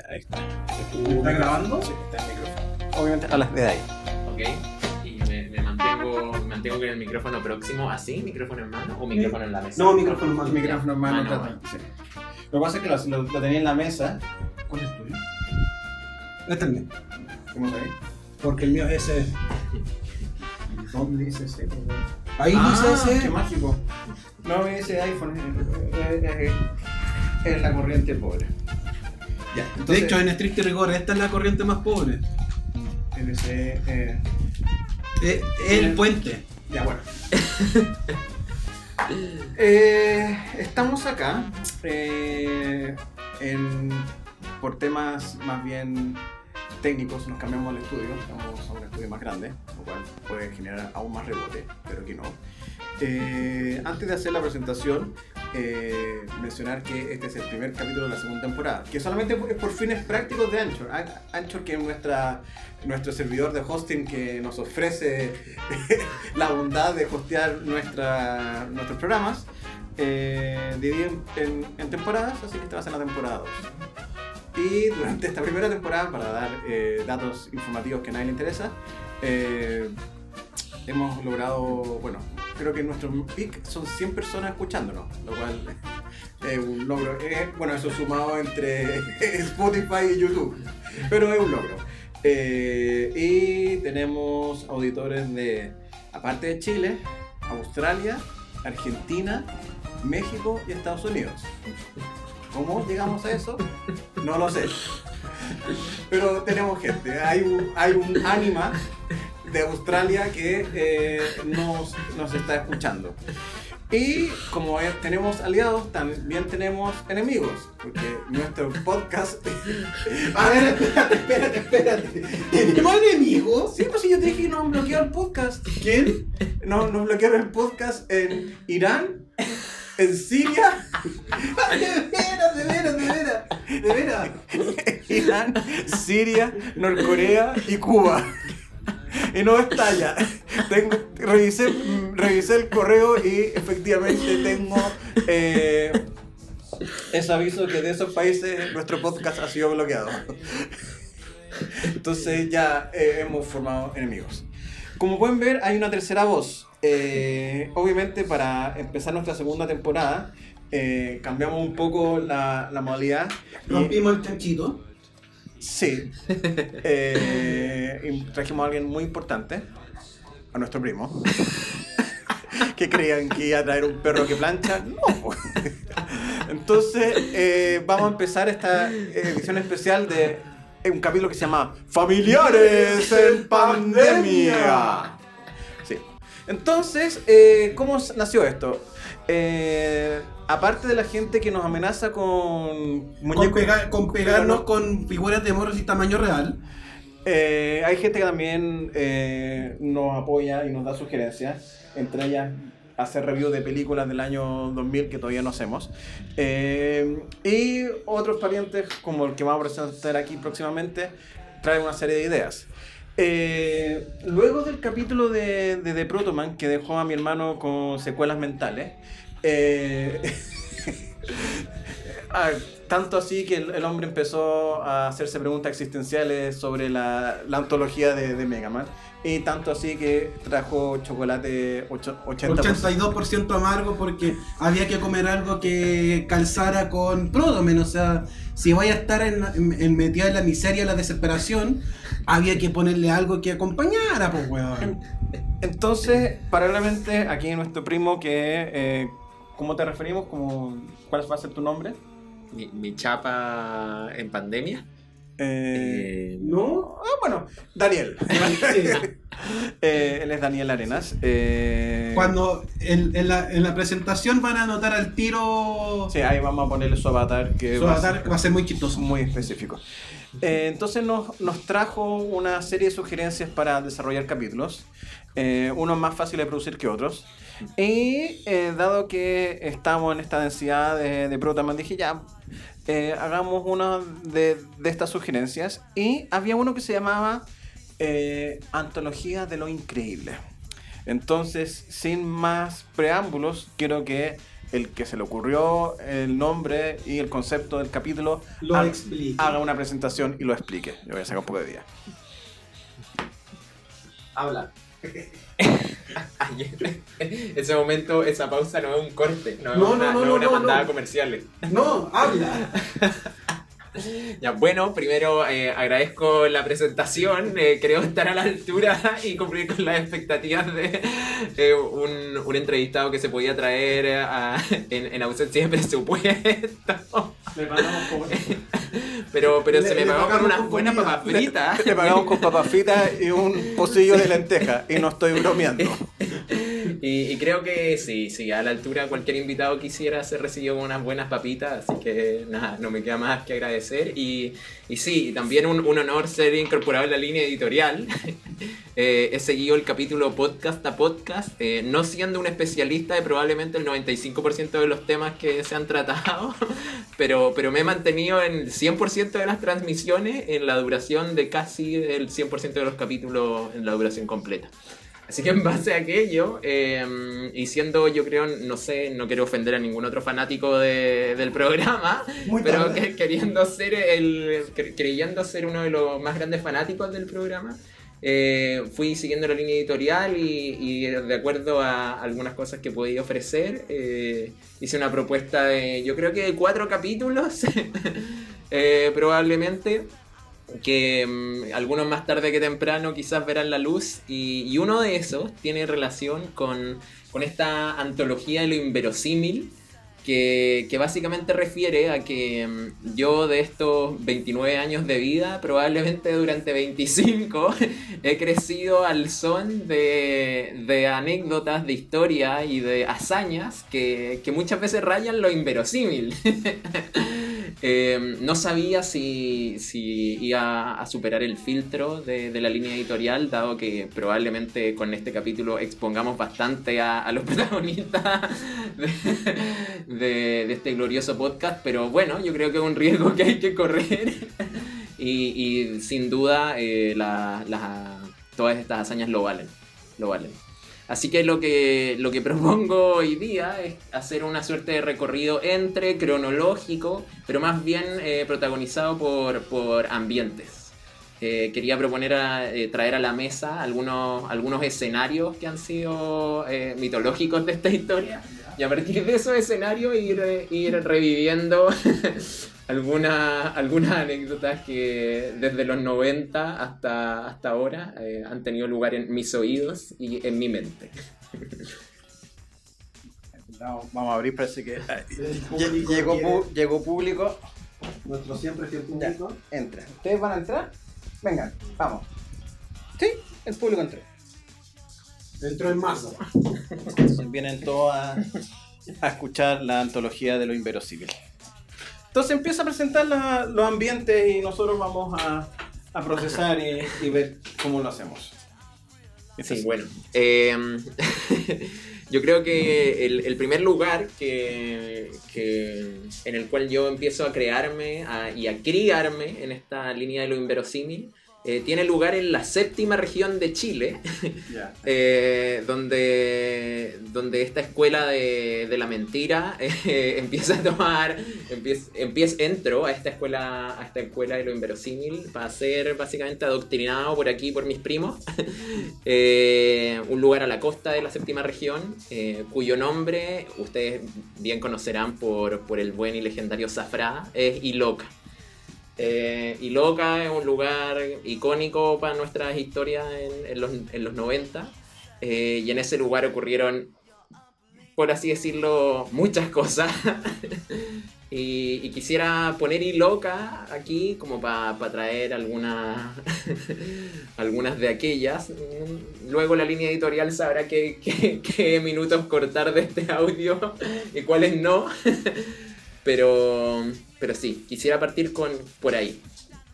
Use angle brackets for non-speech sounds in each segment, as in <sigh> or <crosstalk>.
Ya, ahí está. ¿Está grabando? Sí, está el micrófono. Obviamente a las de ahí. Ok. Y me, me mantengo, me mantengo con el micrófono próximo así, micrófono en mano o micrófono en la mesa. No, micrófono más. El micrófono en mano. Mano, sí. Lo que pasa es que lo, lo- lo tenía en la mesa. ¿Cuál es el tuyo? Este es mío. ¿Cómo se ve? Porque el mío es ese. <laughs> ¿Dónde dice ese? Ahí Ah, dice ese. Qué mágico. No, ese iPhone es, es- es- es la corriente pobre. Ya, de hecho, en estricto rigor, esta es la corriente más pobre. ese, eh, Eh, el puente. Ya, bueno. <laughs> Eh, estamos acá en- por temas más bien técnicos, nos cambiamos al estudio, estamos a un estudio más grande, lo cual puede generar aún más rebote, pero aquí no. Antes de hacer la presentación, eh, mencionar que este es el primer capítulo de la segunda temporada, que solamente es por fines prácticos de Anchor. An- Anchor, que es nuestra, nuestro servidor de hosting que nos ofrece <laughs> la bondad de hostear nuestra, nuestros programas, eh, en temporadas, así que esta va a ser la temporada 2. Y durante esta primera temporada, para dar eh, datos informativos que a nadie le interesa, eh, hemos logrado, bueno, creo que nuestro peak son 100 personas escuchándonos, lo cual <laughs> es un logro. Bueno, eso sumado entre <laughs> Spotify y YouTube, pero es un logro. Eh, y tenemos auditores de, aparte de Chile, Australia, Argentina, México y Estados Unidos. ¿Cómo llegamos a eso? No lo sé. Pero tenemos gente. Hay un, hay un ánima de Australia que eh, nos, nos está escuchando. Y como tenemos aliados, también tenemos enemigos. Porque nuestro podcast. <laughs> A ver, espérate, espérate, espérate. ¿Tenemos enemigos? Sí, pues si yo te dije que nos bloqueó el podcast. ¿Quién? No, nos bloquearon el podcast en Irán, en Siria. De veras, de veras, de veras. De veras. <laughs> Irán, Siria, Norcorea y Cuba. Y no estalla. Tengo, revisé, revisé el correo y efectivamente tengo eh, ese aviso que de esos países nuestro podcast ha sido bloqueado. Entonces ya eh, hemos formado enemigos. Como pueden ver, hay una tercera voz. Eh, obviamente, para empezar nuestra segunda temporada, eh, cambiamos un poco la, la modalidad. Rompimos el chanchito. Sí. Eh, trajimos a alguien muy importante, a nuestro primo. <laughs> que creían que iba a traer un perro que plancha. No. pues. Entonces, eh, vamos a empezar esta edición especial de un capítulo que se llama Familiares en Pandemia. Sí. Entonces, eh, ¿cómo nació esto? Eh, aparte de la gente que nos amenaza con Con, muñecos- pega- con pegarnos con figuras de moros y tamaño real. Eh, hay gente que también eh, nos apoya y nos da sugerencias, entre ellas hacer review de películas del año 2000 que todavía no hacemos. Eh, y otros parientes, como el que vamos a presentar aquí próximamente, traen una serie de ideas. Eh, luego del capítulo de, de The Protoman, que dejó a mi hermano con secuelas mentales, eh, <laughs> Ah, tanto así que el, el hombre empezó a hacerse preguntas existenciales sobre la, la antología de, de Mega Man. Y tanto así que trajo chocolate ocho- 80%. 82% amargo porque había que comer algo que calzara con Prodomen. O sea, si vaya a estar en, en, en metida en la miseria, en la desesperación, había que ponerle algo que acompañara, pues, weón. Entonces, paralelamente, aquí nuestro primo que... Eh, ¿Cómo te referimos? ¿Cómo, ¿Cuál va a ser tu nombre? Mi, mi chapa en pandemia. Eh, Eh, ¿No? ah, bueno, Daniel. <laughs> Eh, él es Daniel Arenas. Eh, Cuando en, en la, en la presentación van a anotar al tiro Sí, ahí vamos a ponerle su avatar que su va a avatar, que va a ser muy chistoso. muy específico. Eh, entonces nos, nos trajo una serie de sugerencias para desarrollar capítulos, eh, unos más fáciles de producir que otros. Y eh, dado que estamos en esta densidad de, de Protaman, dije ya, eh, hagamos una de, de estas sugerencias. Y había uno que se llamaba eh, Antología de lo Increíble. Entonces, sin más preámbulos, quiero que el que se le ocurrió el nombre y el concepto del capítulo Lo ha- explica. haga una presentación y lo explique. Yo voy a sacar un poco de día. Habla. Ay, <laughs> Ese momento, esa pausa no es un corte, no es No, una, no, no, no una no, mandada no. comerciales. No, habla. <laughs> Ya, bueno, primero eh, agradezco la presentación, eh, creo estar a la altura <laughs> y cumplir con las expectativas de eh, un, un entrevistado que se podía traer eh, a- en, en ausencia de presupuesto. Le pagamos Pero, pero Le- se me le pagó con unas buenas papas fritas. le pagamos con papas fritas y un pocillo de lenteja. Y no estoy bromeando. <laughs> <laughs> Y, y creo que sí, sí, a la altura cualquier invitado quisiera ser recibido con unas buenas papitas, así que nada, no me queda más que agradecer. Y, y sí, también un, un honor ser incorporado en la línea editorial. <laughs> Eh, he seguido el capítulo podcast a podcast, eh, no siendo un especialista de probablemente el 95% de los temas que se han tratado, <laughs> pero, pero me he mantenido en el 100% de las transmisiones en la duración de casi el 100% de los capítulos en la duración completa. Así que en base a aquello, eh, y siendo yo creo, no sé, no quiero ofender a ningún otro fanático de- del programa, Muy pero que, queriendo ser el, cre- creyendo ser uno de los más grandes fanáticos del programa, eh, fui siguiendo la línea editorial y, y de acuerdo a algunas cosas que podía ofrecer, eh, hice una propuesta de, yo creo que de cuatro capítulos, <laughs> eh, probablemente, que mm, algunos más tarde que temprano quizás verán la luz y, y uno de esos tiene relación con, con esta antología de lo inverosímil que, que básicamente refiere a que mm, yo de estos 29 años de vida, probablemente durante 25, <laughs> he crecido al son de, de anécdotas, de historia y de hazañas que, que muchas veces rayan lo inverosímil. <laughs> Eh, no sabía si, si iba a superar el filtro de, la línea editorial, dado que probablemente con este capítulo expongamos bastante a, los <laughs> protagonistas de, este glorioso podcast, pero bueno, yo creo que es un riesgo que hay que correr. <laughs> Y, y sin duda eh, la- la- todas estas hazañas lo valen, lo valen. Así que lo que lo que <laughs> propongo hoy día es hacer una suerte de recorrido entre cronológico, pero más bien eh, protagonizado por, por ambientes. Eh, quería proponer a, eh, traer a la mesa algunos, algunos escenarios que han sido mitológicos de esta historia y a partir de esos escenarios ir, ir reviviendo <laughs> algunas algunas anécdotas que desde los 90 hasta, hasta ahora eh, han tenido lugar en mis oídos y en mi mente. No, vamos a abrir, parece que. lle- público Llegó, quiere- pu- llegó público. Nuestro siempre fiel público. Entra. ¿Ustedes van a entrar? Vengan, vamos. ¿Sí? El público entró. Entró en masa. Vienen todos a, a escuchar la antología de lo inverosímil. Entonces empieza a presentar la- los ambientes y nosotros vamos a, procesar y, ver cómo lo hacemos. Bueno. eh, <laughs> yo creo que el, el primer lugar que, que- en el cual yo empiezo a crearme a- y a criarme en esta línea de lo inverosímil eh, tiene lugar en la séptima región de Chile, <laughs> <laughs> eh, donde, donde esta escuela de, de la mentira <laughs> eh, empieza a tomar, empieza, empieza, entro a esta escuela, a esta escuela de lo inverosímil para ser básicamente adoctrinado por aquí por mis primos, un lugar a la costa de la séptima región, cuyo nombre ustedes bien conocerán por, por el buen y legendario Zafrá, es Iloca. Eh, Iloca es un lugar icónico para nuestras historias en, los, en los 90. eh, y en ese lugar ocurrieron, por así decirlo, muchas cosas. <laughs> y, quisiera poner Iloca aquí como para traer algunas, <laughs> algunas de aquellas. Luego la línea editorial sabrá qué- qué minutos cortar de este audio y cuáles no. <laughs> Pero, pero sí, quisiera partir con por ahí.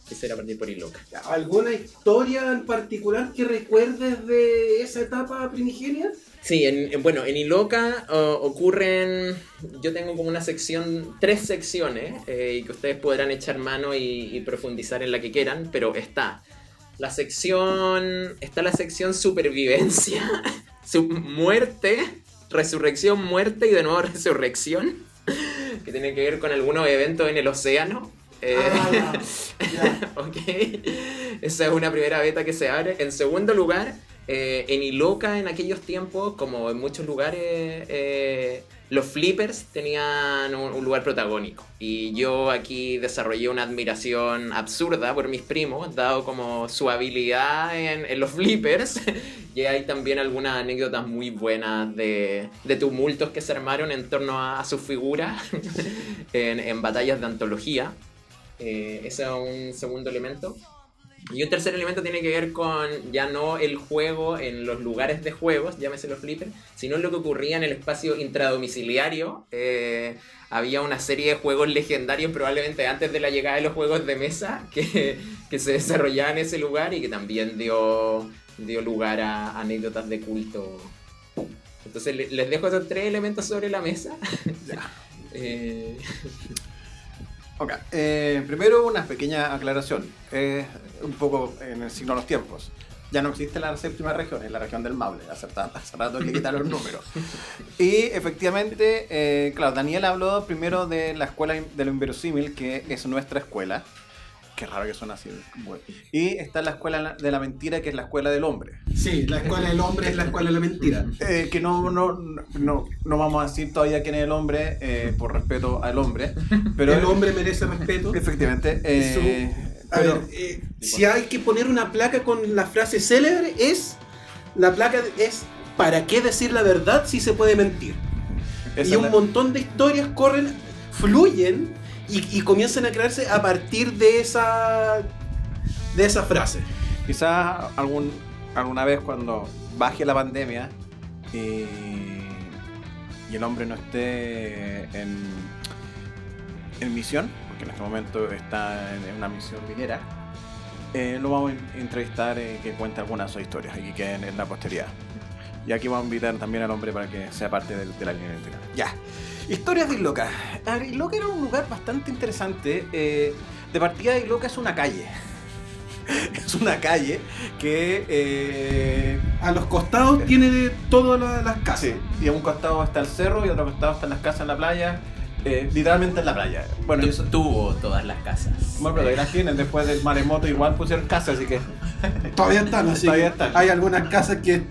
Quisiera partir por Iloca. ¿Alguna historia en particular que recuerdes de esa etapa primigenia? Sí, en, en- bueno, en Iloca ocurren, yo tengo como una sección, tres secciones, eh, y que ustedes podrán echar mano y, y profundizar en la que quieran, pero está la sección, está la sección supervivencia, <laughs> su muerte resurrección, muerte y de nuevo resurrección, que tiene que ver con algunos eventos en el océano. Eh, Ah, ya. <laughs> ok, esa es una primera beta que se abre. En segundo lugar, eh, en Iloca en aquellos tiempos, como en muchos lugares, eh, los flippers tenían un, lugar protagónico. Y yo aquí desarrollé una admiración absurda por mis primos, dado como su habilidad en, los flippers. <laughs> y hay también algunas anécdotas muy buenas de, de tumultos que se armaron en torno a, a su figura <laughs> en, en batallas de antología. Eh, ese es un segundo elemento. Y un tercer elemento tiene que ver con ya no el juego en los lugares de juegos, llámese los flippers, sino lo que ocurría en el espacio intradomiciliario. Eh, había una serie de juegos legendarios, probablemente antes de la llegada de los juegos de mesa, que, que se desarrollaban en ese lugar y que también dio, dio lugar a anécdotas de culto. Entonces le- les dejo esos tres elementos sobre la mesa. <laughs> Eh, Ok, eh, primero una pequeña aclaración, eh, un poco en el signo de los tiempos. Ya no existe la séptima región, es la región del Maule, hace, rato que quitaron los números. Y efectivamente, eh, claro, Daniel habló primero de la escuela de lo inverosímil, que es nuestra escuela. Qué raro que suena así. bueno. Y está la escuela de la mentira, que es la escuela del hombre. Sí, la escuela del hombre es la escuela de la mentira. Eh, que no, no, no, no vamos a decir todavía quién es el hombre, eh, por respeto al hombre. Pero el hombre merece respeto. Efectivamente. eh, A pero- ver, eh, si hay que poner una placa con la frase célebre, es. La placa es. ¿Para qué decir la verdad si se puede mentir? esa y un la- montón de historias corren, fluyen y, y comienzan a crearse a partir de esa. de esa frase. Quizás algún, alguna vez cuando baje la pandemia y, y el hombre no esté en, en misión, porque en este momento está en una misión minera, eh, lo vamos a entrevistar eh, que cuente algunas de sus historias y que queden en la posteridad. Y aquí vamos a invitar también al hombre para que sea parte del- de, la línea editorial. Ya. Historias de Iloca. A ver, Iloca era un lugar bastante interesante. eh, de partida, Iloca es una calle. <laughs> es una calle que... eh, A los costados tiene todas la- las casas. Sí, y a un costado está el cerro y a otro costado están las casas en la playa. Eh, literalmente en la playa. Bueno, tu- eso, tuvo todas las casas. bueno, pero ahí las tienen. Después del maremoto igual pusieron casas, así que... <laughs> Todavía están, así Todavía están. hay algunas casas que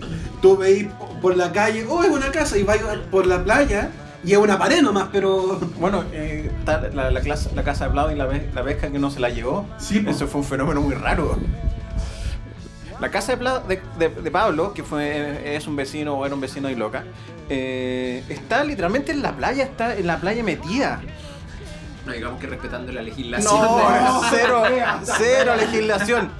tú veis por la calle, oh, es una casa, y vais por la playa y es una pared nomás, pero. <laughs> Bueno, eh, la, la, clase- la casa de Blau y la, la pesca que no se la llevó. Sí, po. Eso fue un fenómeno muy raro. La casa de, Pla- de, de- de Pablo, que fue, es un vecino o era un vecino de Loca, eh, está literalmente en la playa, está en la playa metida. No digamos que respetando la legislación. No, <laughs> cero, cero legislación.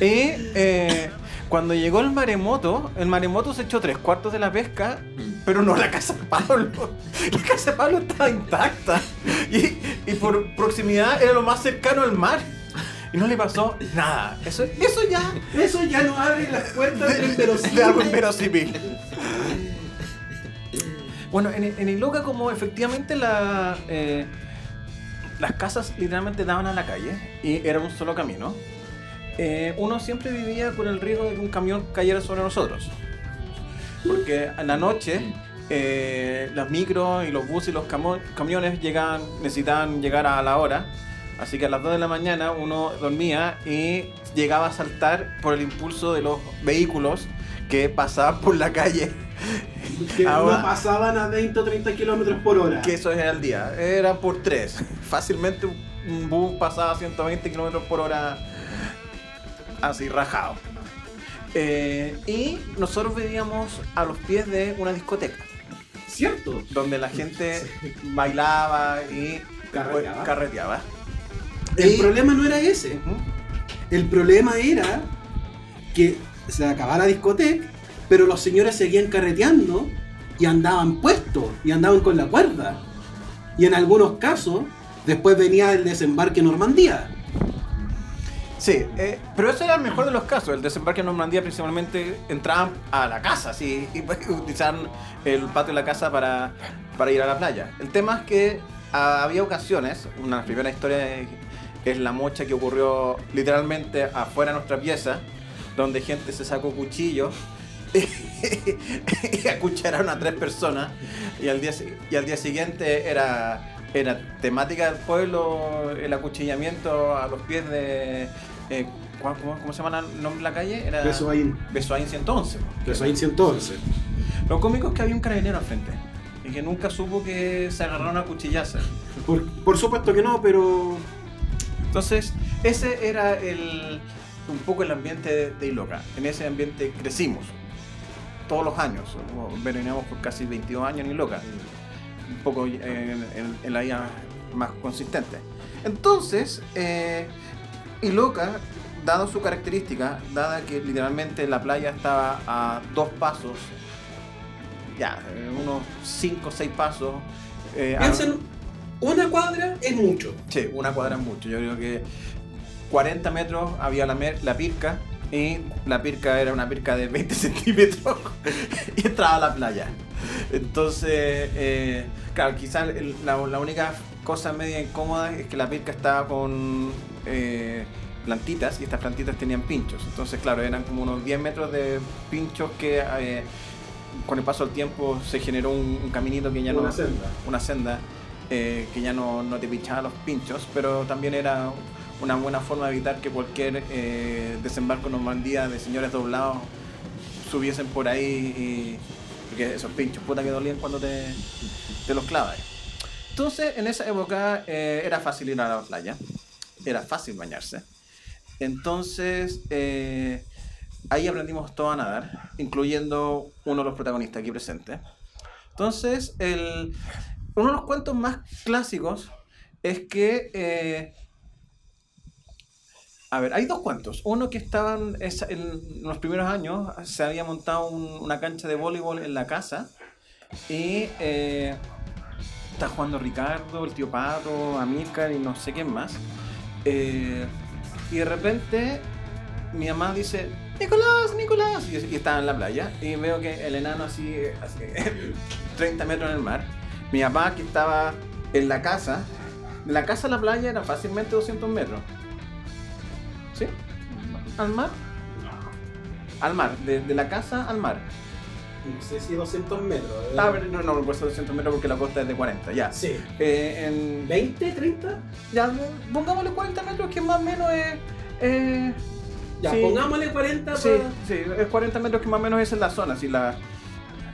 Y eh, cuando llegó el maremoto, el maremoto se echó tres cuartos de la pesca, pero no la casa de Pablo. La casa de Pablo estaba intacta. Y, y por proximidad era lo más cercano al mar. Y no le pasó nada. Eso, eso ya Eso ya no abre las puertas de algo inverosímil. Bueno, en, en Iloca como efectivamente la, eh, las casas literalmente daban a la calle y era un solo camino, eh, uno siempre vivía con el riesgo de que un camión cayera sobre nosotros. Porque en la noche eh, las micros y los buses y los camiones llegaban, necesitaban llegar a la hora. Así que a las 2 de la mañana uno dormía y llegaba a saltar por el impulso de los vehículos que pasaban por la calle. <laughs> Que Ahora- no pasaban a 20 o 30 kilómetros por hora. Que eso era el día. Era por 3. <laughs> Fácilmente un- bus pasaba a 120 kilómetros por hora así rajado. Eh, y nosotros vivíamos a los pies de una discoteca. ¿Cierto? donde la <laughs> gente bailaba y Carreteaba. carreteaba. El problema no era ese. El problema era que se acababa la discoteca, pero los señores seguían carreteando y andaban puestos y andaban con la cuerda. Y en algunos casos, después venía el desembarque en Normandía. Sí, eh, pero eso era el mejor de los casos. El desembarque en Normandía principalmente entraban a la casa sí, y pues, <laughs> utilizaban el patio de la casa para, para ir a la playa. El tema es que ah, había ocasiones, una de las primeras historias es- la mocha que ocurrió literalmente afuera de nuestra pieza, donde gente se sacó cuchillos <laughs> y acuchillaron a tres personas. Y al día, y al día siguiente era, era temática del pueblo el acuchillamiento a los pies de. eh, ¿cómo, cómo- cómo se llama el nombre de la calle? Era Besoaín. Besoaín 111. Besoaín 111. Lo cómico es que había un carabinero al frente. Y que nunca supo que se agarraron a cuchillazos. Por, por supuesto que no, pero. Entonces, ese era el, un poco el ambiente de, de Iloca. En ese ambiente crecimos. Todos los años. Veníamos por casi 22 años en Iloca. Un poco en, en- en la vida más consistente. Entonces, eh, Iloca, dado su característica, dada que literalmente la playa estaba a dos pasos, ya, eh, unos 5 o 6 pasos. eh, a- una cuadra es mucho. Sí, una cuadra es mucho. Yo creo que 40 metros había la, mer- la pirca y la pirca era una pirca de 20 <laughs> centímetros y entraba a la playa. Entonces, eh, claro, quizás la, la única cosa media incómoda es que la pirca estaba con eh, plantitas y estas plantitas tenían pinchos. Entonces, claro, eran como unos 10 metros de pinchos que eh, con el paso del tiempo se generó un, un caminito que ya no Una senda. una senda eh, que ya no, te pinchaba los pinchos, pero también era una buena forma de evitar que cualquier eh, desembarco en Normandía de señores doblados subiesen por ahí porque esos pinchos puta que dolían cuando te, te los clavas. Entonces, en esa época eh, era fácil ir a la playa, era fácil bañarse. Entonces, eh, ahí aprendimos todo a nadar, incluyendo uno de los protagonistas aquí presentes. Entonces, el, uno de los cuentos más clásicos es que. eh, a ver, hay dos cuentos. Uno que estaban esa- en los primeros años, se había montado un- una cancha de voleibol en la casa y eh, está jugando Ricardo, el tío Pato, Amílcar y no sé quién más. Eh, y de repente mi mamá dice, Nicolás, Nicolás, y, y estaba en la playa y veo que el enano así, así 30 <laughs> metros en el mar. Mi papá que estaba en la casa, de la casa a la playa era fácilmente 200 metros. ¿Sí? ¿Al mar? Al mar, de, de la casa al mar. No sé si 200 metros. eh. Ah, pero no, no, no ser 200 metros porque la costa es de 40, ya. Sí. Eh, en, ¿20, 30? ya, pongámosle 40 metros que más o menos es... eh, Ya, Sí. pongámosle 40 Sí, para... sí, es 40 metros que más o menos es en la zona. Si la,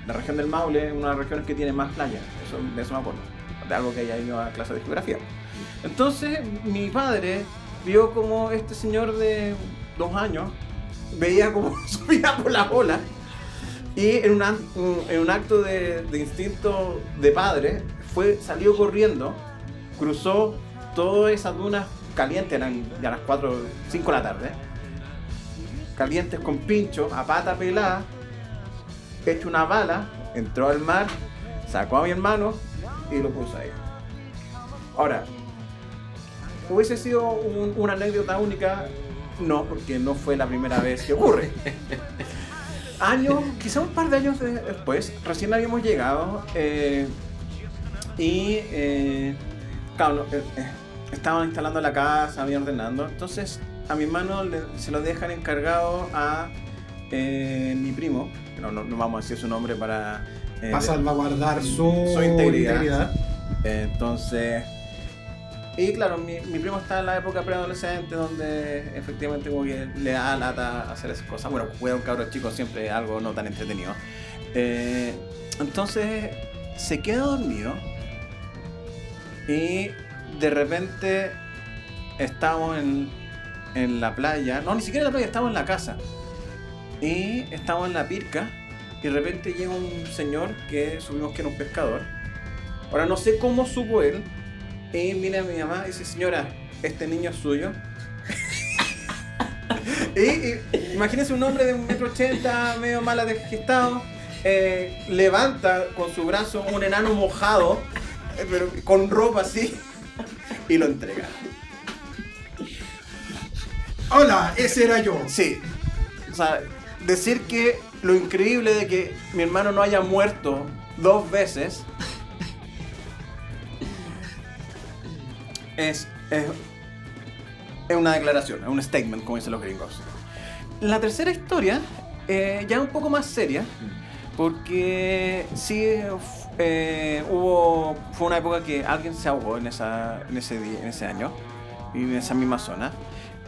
la región del Maule es una de las regiones que tiene más playas. Eso, de eso me acuerdo. De algo que haya ido a clase de geografía. Entonces, mi padre vio como este señor de dos años veía como <laughs> subía por la ola. Y en un, an- un- en un acto de, de instinto de padre, fue, salió corriendo, cruzó todas esas dunas calientes, eran ya las 4 5 de la tarde calientes con pincho, a pata pelada, hecho una bala, entró al mar, sacó a mi hermano y lo puso ahí. Ahora, hubiese sido un- una anécdota única, no, porque no fue la primera vez que ocurre. <laughs> Años, quizá un par de años de- después, recién habíamos llegado eh, y, eh, claro, eh, eh, estaban instalando la casa, habían ordenando, entonces a mi hermano le- se lo dejan encargado a eh, mi primo, no, no, no vamos a decir su nombre para... eh, Para salvaguardar su, Su integridad. integridad. entonces... Y claro, mi, mi primo está en la época preadolescente donde efectivamente como que le da lata hacer esas cosas. Bueno, cuida un cabro chico siempre es algo no tan entretenido. Eh, entonces se queda dormido y de repente estamos en, en la playa. No, ni siquiera en la playa, estamos en la casa. Y estamos en la pirca y de repente llega un señor que supimos que era un pescador. Ahora no sé cómo supo él. Y mira a mi mamá y dice, señora, este niño es suyo. <laughs> y, y imagínense un hombre de un metro ochenta, medio mala gestado, eh, levanta con su brazo un enano mojado, eh, pero con ropa así, y lo entrega. Hola, ese era yo. Sí. O sea, decir que lo increíble de que mi hermano no haya muerto dos veces es, es, es una declaración, es un statement, como dicen los gringos. La tercera historia eh, ya un poco más seria, porque sí eh, hubo, fue una época que alguien se ahogó en, esa, en, ese, día, en ese año, y en esa misma zona.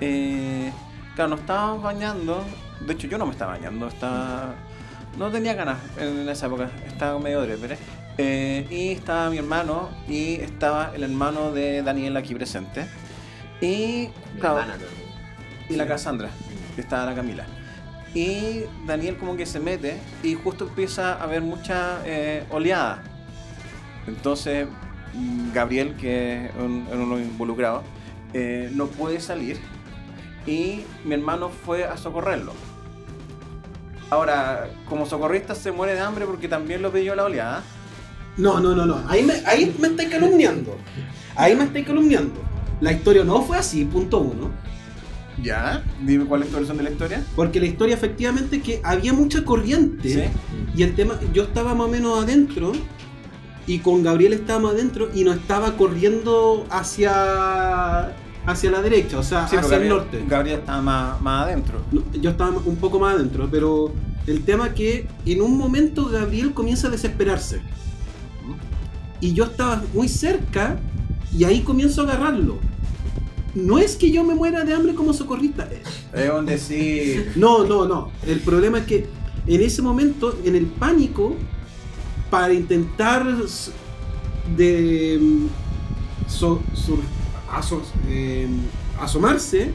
Eh, claro, nos estábamos bañando, de hecho yo no me estaba bañando, estaba, no tenía ganas en esa época, estaba medio dreper. Eh, y estaba mi hermano y estaba el hermano de Daniel aquí presente. Y, claro, la Cassandra, que estaba la Camila. Y Daniel como que se mete y justo empieza a haber mucha eh, oleada. Entonces mm, Gabriel, que es un- es uno involucrado, eh, no puede salir y mi hermano fue a socorrerlo. Ahora, como socorrista se muere de hambre porque también lo pidió la oleada. No, no, no, no. Ahí me, ahí me estáis calumniando. Ahí me estáis calumniando. La historia no fue así, punto uno. Ya, dime cuál es tu versión de la historia. Porque la historia efectivamente que había mucha corriente. Sí. Y el tema, yo estaba más o menos adentro. Y con Gabriel estábamos adentro y no estaba corriendo hacia hacia la derecha, o sea, Sí, hacia el norte. Gabriel estaba más, más adentro. No, Yo estaba un poco más adentro, pero el tema que en un momento Gabriel comienza a desesperarse. Y yo estaba muy cerca y ahí comienzo a agarrarlo. No es que yo me muera de hambre como socorrista. Es donde sí. No, no, no. El problema es que en ese momento, en el pánico, para intentar de mm, so- sur- aso- eh, asomarse,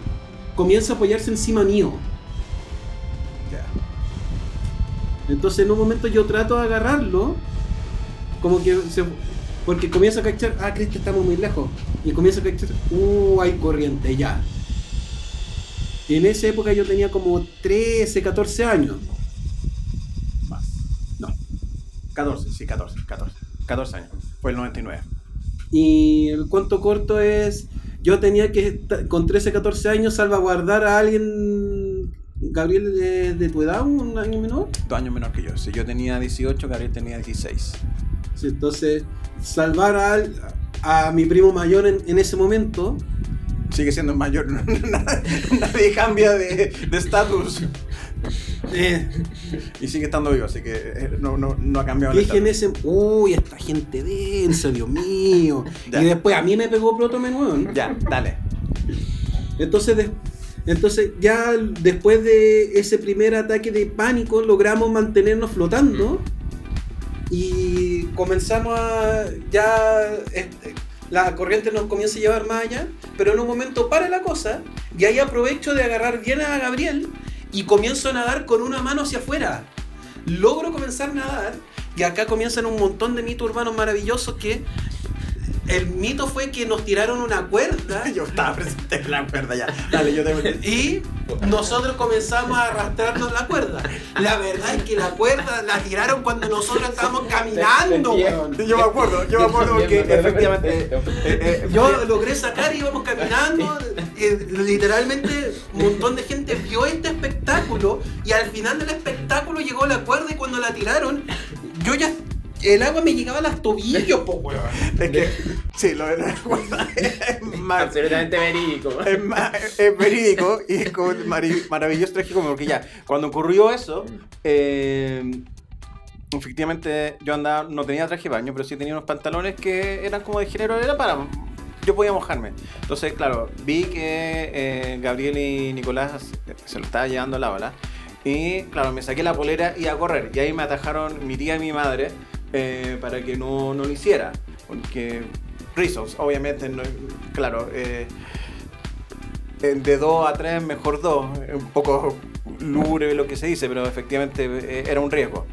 comienza a apoyarse encima mío. Ya. Entonces en un momento yo trato de agarrarlo, como que se, porque comienza a cachar, ah, Cristo, estamos muy lejos. Y comienza a cachar, uh, hay corriente, ya. En esa época yo tenía como 13, 14 años. Más. No. 14, sí, 14, 14. 14 años. Fue el 99. Y el cuento corto es, yo tenía que, con 13, 14 años, salvaguardar a alguien, Gabriel, de, de tu edad, un año menor. Dos años menor que yo. Si yo tenía 18, Gabriel tenía 16. Sí, entonces, salvar a, al- a mi primo mayor en, en ese momento, Sigue siendo mayor. <laughs> Nadie cambia de de estatus. Eh, <laughs> y sigue estando vivo, así que eh, no, no, no ha cambiado el dije en estatus. ese, uy, esta gente densa, Dios mío. Ya. Y después a mí me pegó Proto Menudo. Ya, dale. Entonces, entonces ya después de ese primer ataque de pánico logramos mantenernos flotando y comenzamos a ya este, la corriente nos comienza a llevar más allá, pero en un momento para la cosa y ahí aprovecho de agarrar bien a Gabriel y comienzo a nadar con una mano hacia afuera. Logro comenzar a nadar y acá comienzan un montón de mitos urbanos maravillosos que el mito fue que nos tiraron una cuerda <laughs> Yo estaba presente en la cuerda ya. Dale, yo tengo que. <laughs> y nosotros comenzamos a arrastrarnos la cuerda. La verdad es que la cuerda la tiraron cuando nosotros estábamos <laughs> caminando, weón. Yo me acuerdo, yo me acuerdo porque efectivamente. eh, eh, Yo logré sacar y íbamos caminando. eh, literalmente un montón de gente vio este espectáculo y al final del espectáculo llegó la cuerda y cuando la tiraron, yo ya... El agua me llegaba a las tobillos, po, weón. Es que, sí, lo de la cuerda es <laughs> más, Absolutamente verídico. es, ma- es verídico y es como maravilloso, trágico, porque ya, cuando ocurrió eso, eh, efectivamente yo andaba, no tenía traje de baño, pero sí tenía unos pantalones que eran como de género, era para, yo podía mojarme. Entonces, claro, vi que eh, Gabriel y Nicolás se lo estaba llevando la ola. Y claro, me saqué la polera y a correr. Y ahí me atajaron mi tía y mi madre eh, para que no, no lo hiciera. Porque, reasons, obviamente, no- claro, eh, de 2 a 3, mejor 2. Un poco lúgubre lo que se dice, pero efectivamente eh, era un riesgo.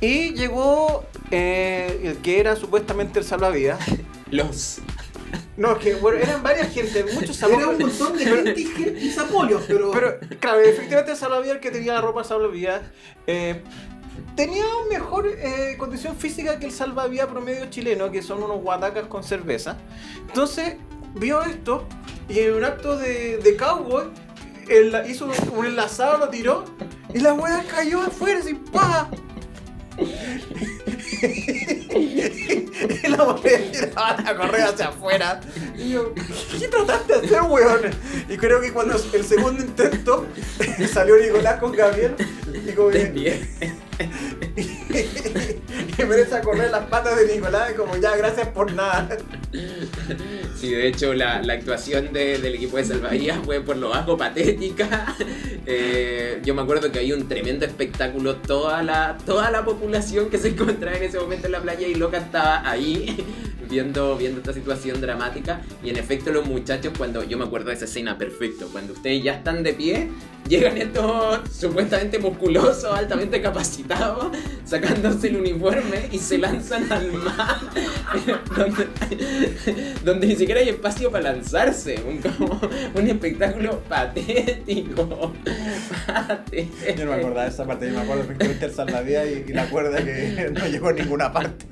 Y llegó el que era supuestamente el salvavidas. <laughs> Los. No, es que bueno, eran varias gente, muchos Era un montón de gente y zapolios, pero... Pero, claro, efectivamente el salvavidas el que tenía la ropa salvavidas eh, tenía mejor eh, condición física que el salvavidas promedio chileno, que son unos guatacas con cerveza. Entonces, vio esto y en un acto de, cowboy, hizo un, enlazado, lo tiró y la weá cayó afuera sin pa. Y la botella tiraban a correr hacia afuera. Y yo, ¿qué trataste de hacer, weón? Y creo que cuando el segundo intento <laughs> salió Nicolás con Gabriel y como que-. <laughs> <laughs> y empieza a correr las patas de Nicolás como ya, gracias por nada. Sí, de hecho la, la actuación de- del equipo de Salvavidas fue por lo bajo patética. <laughs> Eh, yo me acuerdo que había un tremendo espectáculo, toda la, toda la población que se encontraba en ese momento en la playa y loca estaba ahí <laughs> viendo, viendo esta situación dramática. Y en efecto los muchachos, cuando yo me acuerdo de esa escena perfecto, cuando ustedes ya están de pie, llegan estos supuestamente musculosos, altamente capacitados, sacándose el uniforme y se lanzan al mar, <laughs> donde, donde ni siquiera hay espacio para lanzarse, un, como un espectáculo patético. patético. Yo no me acordaba de esa parte, yo me acuerdo perfectamente del salvavidas y, y la cuerda que <laughs> no llegó a ninguna parte.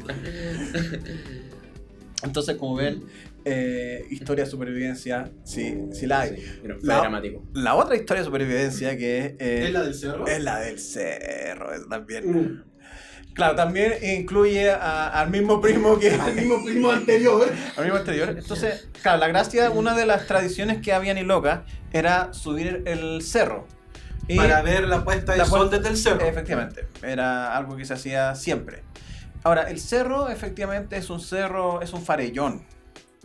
Entonces, como ven, eh, historia de supervivencia, sí, sí la hay. Sí, pero fue La- dramático. La otra historia de supervivencia que eh, ¿Es la del cerro? es la del cerro, es también. Mm. Claro, también incluye a- al mismo primo que Al mismo primo anterior. al mismo anterior. Entonces, claro, la gracia, una de las tradiciones que había en Iloca era subir el cerro. Y- Para ver la puesta de La sol desde el cerro. Efectivamente, era algo que se hacía siempre. Ahora, el cerro efectivamente es un cerro, es un farellón,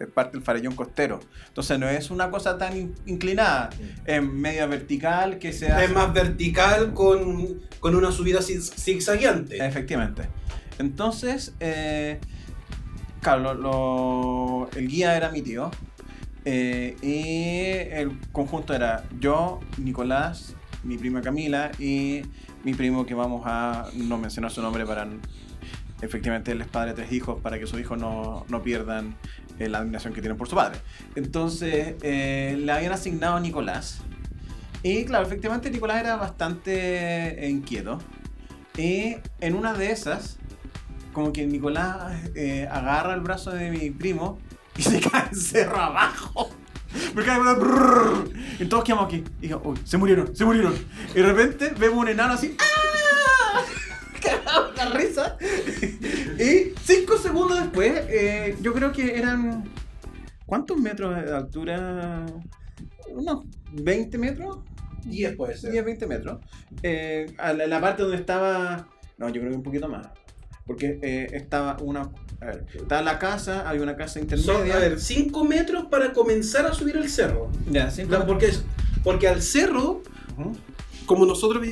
es parte del farellón costero. Entonces no es una cosa tan in- inclinada, es media vertical que se hace... Es más vertical con, con una subida zig- zigzagueante. Efectivamente. Entonces, eh, claro, lo- lo- el guía era mi tío. eh, y el conjunto era yo, Nicolás, mi prima Camila y mi primo que vamos a no mencionar su nombre para... Efectivamente, él es padre de tres hijos para que sus hijos no, no pierdan la admiración que tienen por su padre. Entonces, eh, le habían asignado a Nicolás. Y claro, efectivamente Nicolás era bastante eh, inquieto. Y en una de esas, como que Nicolás eh, agarra el brazo de mi primo y <laughs> se cae cerro abajo. Me cae y todos quedamos aquí. Y digo, uy, se murieron, se murieron. Y de repente vemos un enano así. ¡Ah! Cagado la risa. Y cinco segundos después, eh, yo creo que eran. ¿Cuántos metros de altura? Unos 20 metros. 10 puede ser. 10, 20 metros. Eh, a la, la parte donde estaba. No, yo creo que un poquito más. Porque eh, estaba una. A ver, estaba la casa, había una casa Son, intermedia. a ver, 5 metros para comenzar a subir el cerro. ya, No, porque, porque al cerro, Ujú. como nosotros,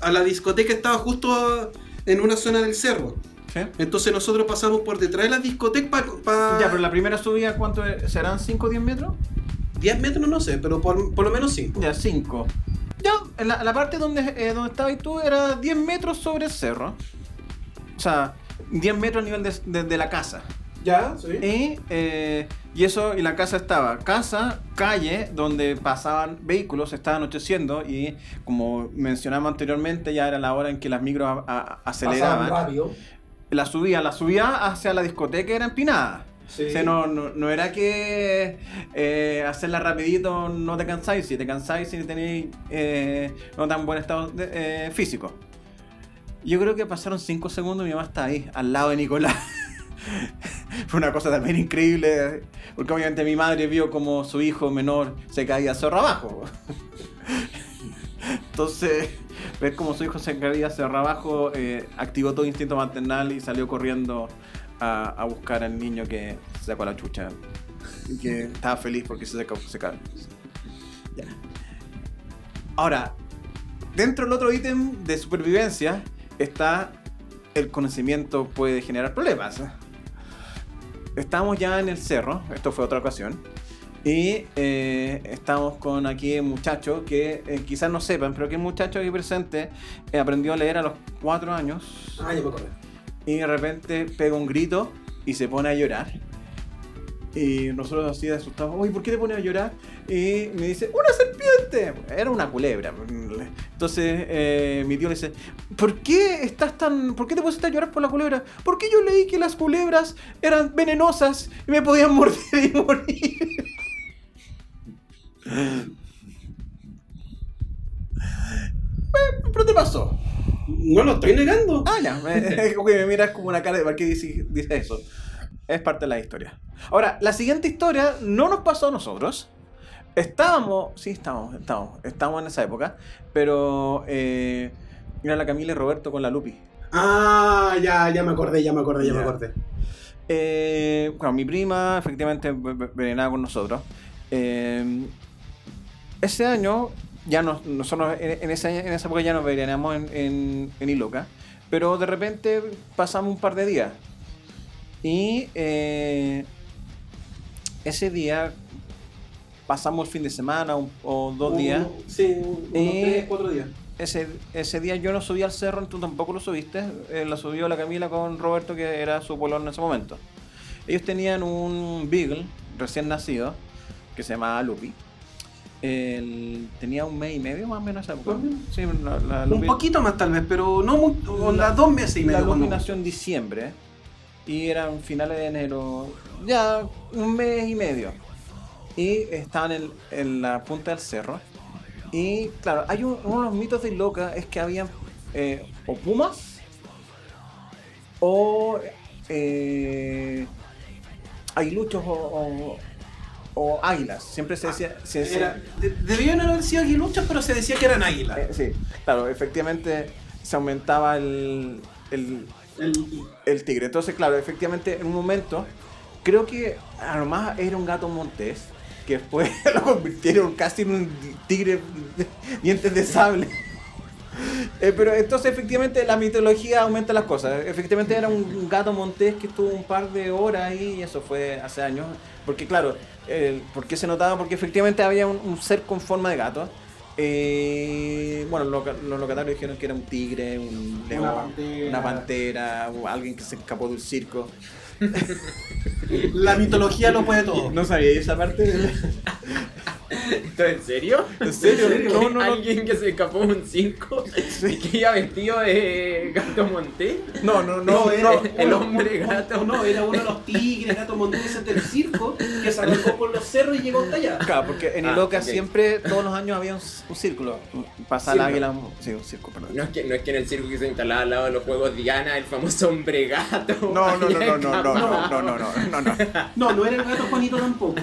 a la discoteca estaba justo en una zona del cerro. Sí. Entonces nosotros pasamos por detrás de la discoteca para... Ya, pero la primera subida, ¿cuánto es? serán? ¿5 o 10 metros? 10 metros no sé, pero por, por lo menos 5. Ya, 5. Ya, en la, la parte donde, eh, donde estabas tú era 10 metros sobre el cerro. O sea, 10 metros a nivel de, de- de la casa. Ya, sí. Y, eh, y eso, y la casa estaba, casa, calle, donde pasaban vehículos, estaba anocheciendo y como mencionamos anteriormente, ya era la hora en que las micros a- a- aceleraban. rápido. La subida, la subida hacia la discoteca era empinada. Sí. O sea, no, no, no era que eh, hacerla rapidito no te cansáis, si te cansáis si tenéis eh, no tan buen estado de- eh, físico. Yo creo que pasaron 5 segundos y mi mamá está ahí, al lado de Nicolás. <laughs> <laughs> Fue una cosa también increíble, porque obviamente mi madre vio como su hijo menor se caía cerro abajo. <laughs> Entonces, ver como su hijo se caía cerro abajo, eh, activó todo instinto maternal y salió corriendo a, a buscar al niño que se sacó la chucha. Y que <laughs> estaba feliz porque se sacó. Se Ya. Ahora, dentro del otro ítem de supervivencia está el conocimiento puede generar problemas. Estamos ya en el cerro, esto fue otra ocasión, y eh, estamos con aquí un muchacho que eh, quizás no sepan, pero que el muchacho aquí presente eh, aprendió a leer a los 4 años Ah, me acuerdo. y de repente pega un grito y se pone a llorar. Y nosotros así asustados, uy, ¿por qué te pones a llorar? Y me dice, ¡una serpiente! Era una culebra. Entonces eh, mi tío le dice, ¿por qué estás tan. ¿Por qué te pusiste a llorar por la culebra? Porque yo leí que las culebras eran venenosas y me podían <laughs> morder y morir. Eh, <laughs> Pero te pasó. No lo estoy negando. Ah, ya. <laughs> Me, me miras como una cara de ¿por qué dice, dice eso? Es parte de la historia. Ahora, la siguiente historia no nos pasó a nosotros. Estábamos, sí, estábamos, estábamos, estábamos en esa época, pero eh, era la Camila y Roberto con la Lupi. Ah, ya, ya me acordé, ya me acordé, ya, me acordé. Eh, bueno, mi prima efectivamente ve- ve- venía con nosotros. Eh, ese año, ya nos- nosotros en, en ese año- en esa época ya nos veníamos en, en, en Iloca, pero de repente pasamos un par de días. Y eh, ese día pasamos el fin de semana un- o dos días. Sí, unos Eh, tres, cuatro días. Ese, ese día yo no subí al cerro, tú tampoco lo subiste. eh, la subió la Camila con Roberto, que era su polón en ese momento. Ellos tenían un Beagle recién nacido, que se llamaba Lupi. Tenía un mes y medio más o menos esa época. Sí, la, la Un Lupi, poquito más tal vez, pero no mucho, onda dos meses y la medio. Lupi cuando- nació en diciembre y eran finales de enero, ya un mes y medio. Y estaban en, en la punta del cerro. Y claro, hay un- uno de los mitos de Loca es que habían eh, o pumas o eh, aguiluchos o, o- o águilas. Siempre se decía. se decía- Era- de- debían haber sido aguiluchos, pero se decía que eran águilas. eh, sí, claro, efectivamente se aumentaba el, el, El- tigre. Entonces, claro, efectivamente, en un momento, creo que a lo más era un gato montés, que después <laughs> lo convirtieron casi en un tigre <laughs> dientes de sable. <laughs> Eh, pero entonces, efectivamente, la mitología aumenta las cosas. Efectivamente, era un gato montés que estuvo un par de horas ahí, y eso fue hace años. Porque, claro, el- ¿por qué se notaba? Porque efectivamente había un, un ser con forma de gato. Eh, bueno, los, loca- los locatarios dijeron que era un tigre, un león, Una pantera. una pantera, o alguien que se escapó del circo. <laughs> La mitología lo puede todo. No sabía esa parte. <laughs> ¿Esto en serio? ¿En serio? No, no, no. ¿Alguien que se escapó de un circo y que iba vestido de gato monté? No, no, no, era no. el hombre gato. No, era uno de los tigres, gatos monteses del circo, que se arrancó por los cerros y llegó hasta allá. Claro, porque en Ah, Iloca ok. siempre, todos los años había un, un círculo. Pasa el águila. Sí, un circo, perdón. No es, que, no es que en el circo que se instalaba al lado de los juegos Diana, el famoso hombre gato. No, no, no, no, no, no, no, no, no, no, no. No, no era el gato Juanito tampoco.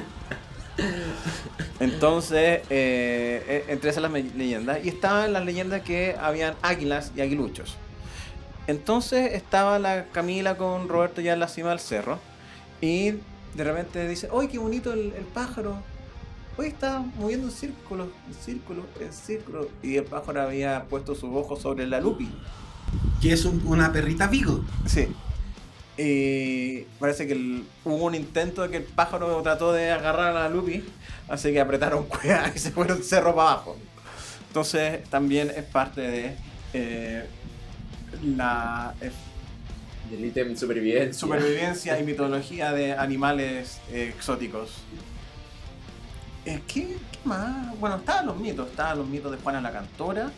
Entonces, eh, eh, entre esas las leyendas. Y estaban las leyendas que habían águilas y aguiluchos. Entonces estaba la Camila con Roberto ya en la cima del cerro. Y de repente dice, ¡ay, qué bonito el, el pájaro! Hoy está moviendo en círculo, en círculo, en círculo. Y el pájaro había puesto sus ojos sobre la lupi. Que es un- una perrita Vigo. Sí. Y parece que el- hubo un intento de que el pájaro trató de agarrar a la Lupi, así que apretaron <laughs> cuerda y se fueron cerro para abajo. Entonces también es parte de eh, la eh, Del ítem supervivencia. supervivencia y <laughs> mitología de animales eh, exóticos. Eh, ¿qué, qué más? Bueno, estaban los mitos, estaban los mitos de Juana la Cantora,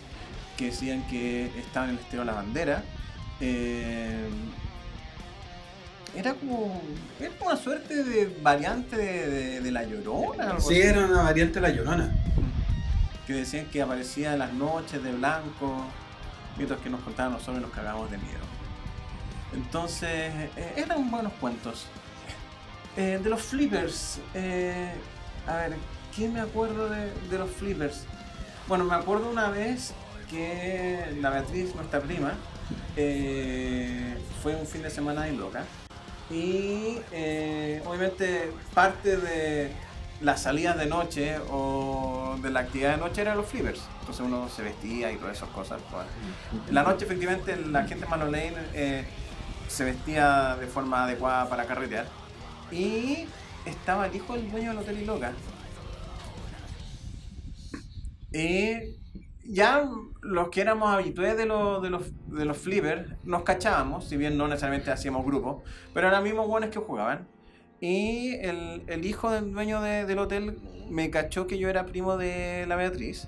que decían que estaba en el estero de la bandera. Eh, era como, era como una suerte de variante de, de- de la llorona. algo Sí, así. era una variante de la llorona. Que decían que aparecía en las noches de blanco, mitos que nos contaban nosotros y nos cagamos de miedo. Entonces, eh, eran buenos cuentos. Eh, de los flippers, eh, a ver, ¿qué me acuerdo de, de los flippers? Bueno, me acuerdo una vez que la Beatriz, nuestra prima, eh, fue un fin de semana en Loca. Y eh, obviamente parte de las salidas de noche o de la actividad de noche eran los flippers. Entonces uno se vestía y todas esas cosas. pues. En la noche efectivamente la gente en Manolane eh, se vestía de forma adecuada para carretear. Y estaba el hijo del dueño del hotel Iloca. Y ya los que éramos habitués de, los de, los, de los flippers nos cachábamos, si bien no necesariamente hacíamos grupos, pero eran mismos buenos que jugaban. Y el, el hijo del dueño de- del hotel me cachó que yo era primo de la Beatriz.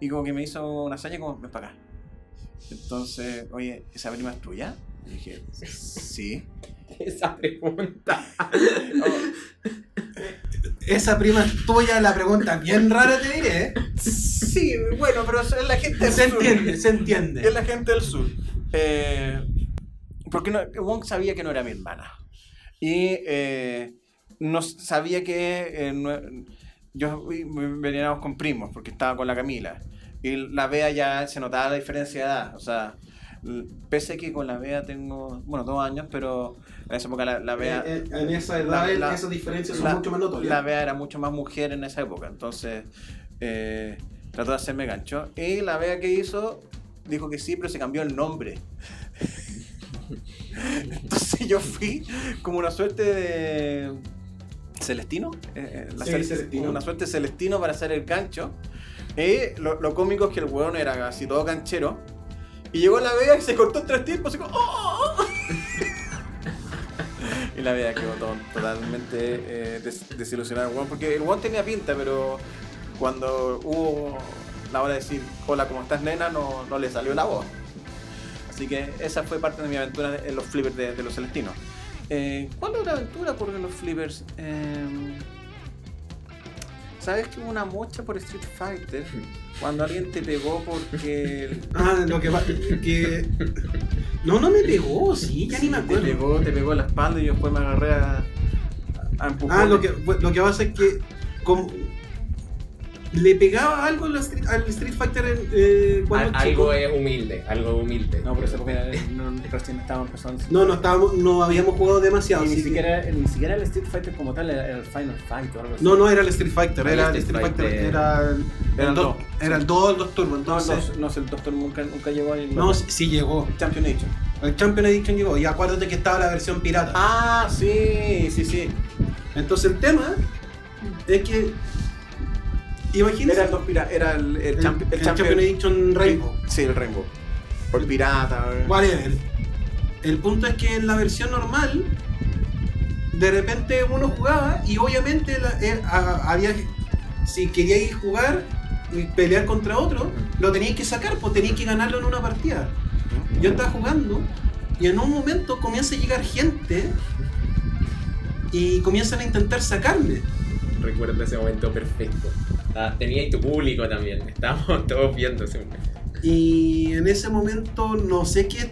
Y como que me hizo una hazaña como, ven para acá. Entonces, oye, ¿esa prima es tuya? Y dije, <laughs> sí. <laughs> Esa pregunta. Esa prima es tuya, la pregunta bien rara te diré. ¿eh? Sí, bueno, pero es la gente del Se sur. entiende, se Es entiende. la gente del sur. Eh, porque no, Wong sabía que no era mi hermana. Y eh, no sabía que eh, no- yo veníamos con primos porque estaba con la Camila. Y la Bea ya se notaba la diferencia de edad. O sea, pese que con la Bea tengo, bueno, dos años, pero en esa época la, la Bea... Eh, eh, en esa edad la- la- esas diferencias son mucho más notorias. La Bea era mucho más mujer en esa época, entonces eh, trató de hacerme gancho. Y la Bea que hizo dijo que sí, pero se cambió el nombre. <laughs> entonces yo fui como una suerte de. Celestino, la Sí, Cel- Celestino. una suerte de Celestino para hacer el gancho. Y lo, lo cómico es que el weón era así todo canchero. Y llegó la Bea y se cortó en tres tiempos, así como. "Oh". <laughs> Y la vida quedó to- totalmente eh, des- desilusionada porque el weón tenía pinta, pero cuando hubo la hora de decir hola, ¿cómo estás, nena? No, no le salió la voz. Así que esa fue parte de mi aventura en los flippers de, los celestinos. Eh, ¿Cuál otra aventura por los flippers? Eh, ¿Sabes que hubo una mocha por Street Fighter? Cuando alguien te pegó porque <laughs> Ah, lo que pasa que. No, no me pegó, sí, ya ni me te acuerdo. pegó, te pegó la espalda y yo después me agarré a, a empujar. Ah, lo que, lo que pasa es que. Como, le pegaba algo al Street, al Street Fighter en, eh, cuando Al- chico. algo es humilde, algo humilde. No, por eso porque no, recién estábamos empezando. No, no estábamos, no habíamos jugado demasiado. Ni, que- siquiera, ni siquiera el Street Fighter como tal era el Final Fight o algo así. No, no era el Street Fighter, era el Street Street Fighter, Fighter. era el, Era el era el 2 o el 2 Turbo, No, entonces. no, no, el Doctor nunca, nunca llegó ahí. No, sí, sí llegó. Champion Edition. El Champion Edition llegó. Y acuérdate que estaba la versión pirata. Ah, sí, sí, sí. Entonces el tema es que. Imagínense. Era el, dos pira- era el, el, el, champi- el el Champion Edition Rainbow. Sí, el Rainbow. O el pirata. Whatever. El punto es que en la versión normal, de repente uno jugaba y obviamente la- eh, a- había. Si queríais jugar y pelear contra otro, lo teníais que sacar, pues teníais que ganarlo en una partida. Yo estaba jugando y en un momento comienza a llegar gente y comienzan a intentar sacarme. Recuerdo ese momento perfecto. Ah, tenía ahí tu público también, <laughs> estábamos todos viendo momento. Y en ese momento no sé qué,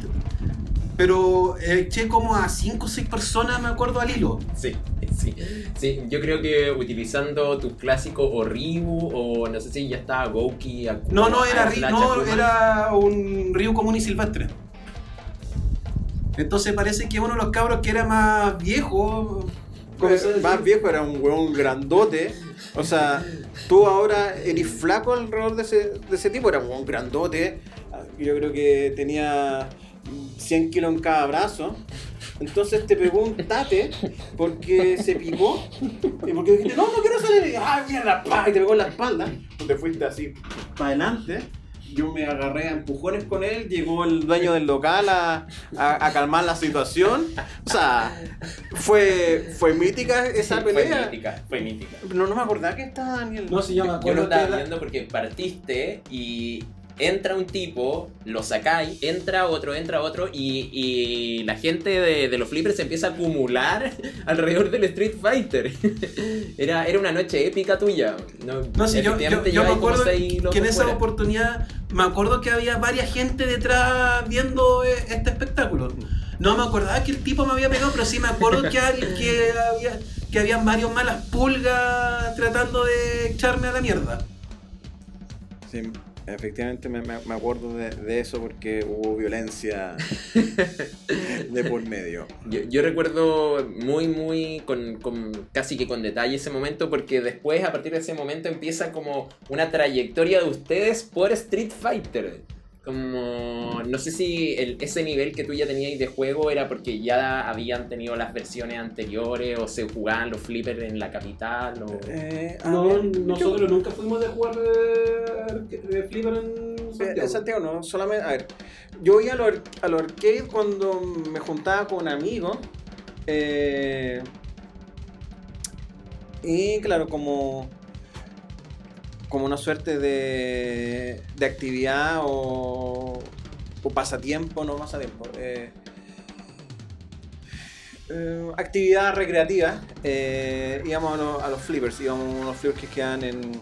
pero eché como a 5 o 6 personas, me acuerdo al hilo. Sí, sí, sí. Yo creo que utilizando tus clásicos o Ryu o no sé si ya estaba Gouki. Akuma, No, no, era, Flash no, Akuma. era un río común y silvestre. Entonces parece que uno de los cabros que era más viejo. ¿Cómo se Eh, más viejo era un huevón grandote. O sea, tú ahora eres flaco alrededor de ese, de ese tipo, era un huevón grandote. Yo creo que tenía 100 kilos en cada brazo. Entonces te pegó un tate porque se picó. Y porque dijiste, no, no quiero salir. Y, ah, mierda, pa, y te pegó en la espalda. Te fuiste así para adelante. Yo me agarré a empujones con él. Llegó el dueño del local a, a- a calmar la situación. O sea, fue, fue mítica esa Fue pelea. mítica, fue mítica. No, no me acordaba que estaba Daniel. No, sí, yo me Yo acuerdo lo que estaba viendo porque partiste y entra un tipo, lo sacáis, entra otro, entra otro y, y la gente de, de los flippers se empieza a acumular <laughs> alrededor del Street Fighter. <laughs> era, era una noche épica tuya. No, No, sí, yo, yo, efectivamente yo me acuerdo que en esa fuera. oportunidad, me acuerdo que había varias gente detrás viendo eh, este espectáculo. No me acordaba que el tipo me había pegado, pero sí me acuerdo que, que había que habían varios malas pulgas tratando de echarme a la mierda. Sí, efectivamente me, me- acuerdo de, de eso porque hubo violencia <laughs> de por medio. Yo, yo recuerdo muy, muy, con, con- casi que con detalle ese momento, porque después, a partir de ese momento, empieza como una trayectoria de ustedes por Street Fighter. Como, no sé si el- ese nivel que tú ya tenías de juego era porque ya habían tenido las versiones anteriores o se jugaban los flippers en la capital o... Eh, No, ver, nosotros nunca fuimos de jugar de, de flipper en eh, Santiago. en Santiago no, solamente, a ver, yo iba a los a los arcades cuando me juntaba con amigos. eh, y claro, como como una suerte de, de actividad o, o pasatiempo, no pasatiempo. eh, eh, actividad recreativa, eh, íbamos a, los- a los flippers, íbamos a unos flippers que quedan en,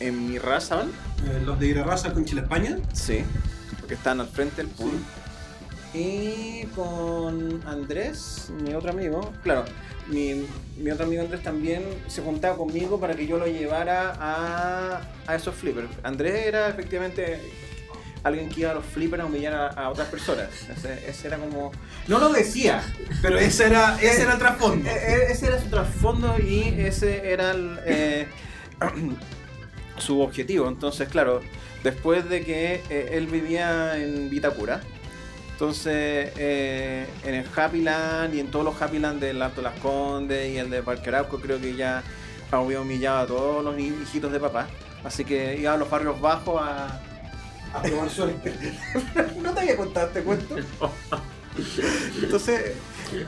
en mi raza, ¿vale? Eh, los de Irarraza con Chile España. Sí, porque están al frente del pool. Y con Andrés, mi otro amigo, claro, mi, mi otro amigo Andrés también se juntaba conmigo para que yo lo llevara a, a esos flippers. Andrés era efectivamente alguien que iba a los flippers a humillar a, otras personas. Ese, ese era como... No lo decía, pero ese era, ese era el trasfondo. E- e- Ese era su trasfondo y ese era el, eh, <clears throat> su objetivo. Entonces, claro, después de que eh, él vivía en Vitacura, entonces eh, en el Happy Land y en todos los Happy Land del Alto Las Condes y el de Parque Arauco, creo que ya había humillado a todos los hijitos de papá. Así que iba a los barrios bajos a, a probar suerte. <laughs> ¿No te había contado este cuento? <laughs> Entonces,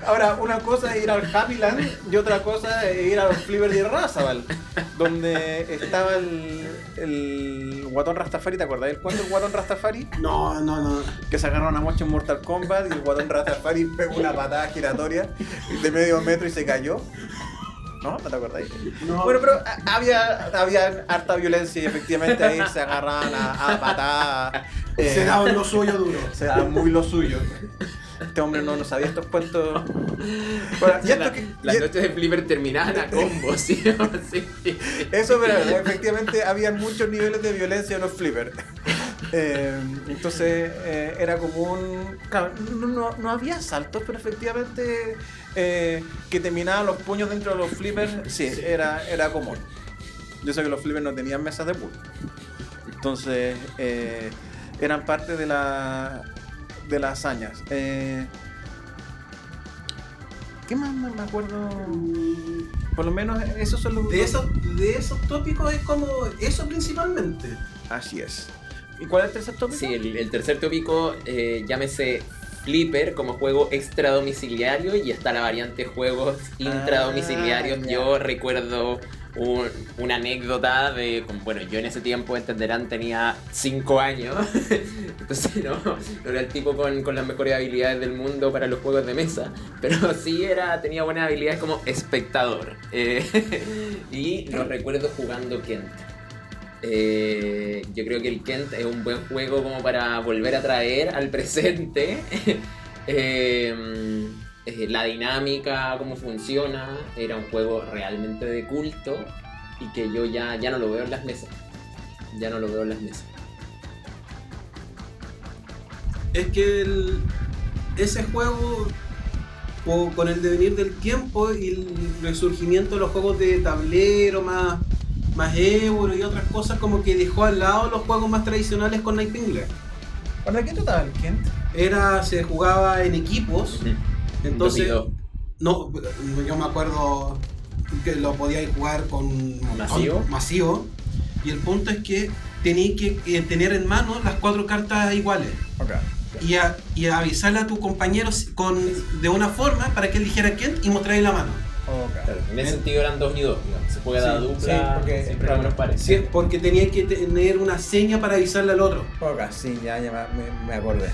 ahora una cosa es ir al Happy Land y otra cosa es ir a los flippers de Razabal, donde estaba el, el guatón Rastafari, ¿te acordás del cuento del guatón Rastafari? No, no, no. Que se agarraron a mocho en Mortal Kombat y el guatón Rastafari pegó una patada giratoria de medio metro y se cayó. ¿No? ¿No te acordáis? No. Bueno, pero a- había, había harta violencia y efectivamente ahí se agarraban a, a patadas. eh, Se daban lo suyo duro. o sea, muy lo suyo. Este hombre no, no sabía estos cuentos. <laughs> Bueno, y esto La- que- las y- noches de Flipper terminaban a combos, <laughs> ¿sí? Sí. Eso, pero efectivamente había muchos niveles de violencia en los flippers. <laughs> Eh, entonces eh, era común. Claro, no, no- no había saltos, pero efectivamente eh, que terminaban los puños dentro de los flippers, sí, Era, era común. Yo sé que los flippers no tenían mesas de pool. Entonces eh, eran parte de la de las hazañas. Eh, ¿Qué más me me acuerdo? Por lo menos esos son los De esos, de esos tópicos es como eso principalmente. Así es. ¿Y cuál es el tercer tópico? Sí, el, el tercer tópico, eh, llámese Flipper como juego extradomiciliario y está la variante juegos intradomiciliarios. ya. Yo recuerdo un- una anécdota de, bueno, yo en ese tiempo, entenderán, tenía 5 años, <laughs> entonces no, era el tipo con, con las mejores habilidades del mundo para los juegos de mesa, pero <laughs> sí era, tenía buenas habilidades como espectador. Eh, <laughs> y lo recuerdo jugando Kent. Eh, yo creo que el Kent es un buen juego como para volver a traer al presente eh, eh, la dinámica, cómo funciona. Era un juego realmente de culto y que yo ya, ya no lo veo en las mesas. Ya no lo veo en las mesas. Es que el- ese juego, con el devenir del tiempo y el resurgimiento de los juegos de tablero, más, más euro y otras cosas, como que dejó al lado los juegos más tradicionales con Nightingale. ¿Para qué trataba el Kent? Era, se jugaba en equipos, y dos. no, yo me acuerdo que lo podíais jugar con ¿Masivo? con- masivo, y el punto es que tenéis que eh, tener en mano las cuatro cartas iguales. Ok. y, a- y a avisarle a tu compañero con, de una forma para que él dijera quién y mostrarle la mano. Claro, en ese sentido eran dos y dos. digamos. Se juega de Sí, dupla, sí, porque- siempre claro. números pares. Sí, porque tenía que tener una seña para avisarle al otro. Ok, sí, ya, ya me, me acordé.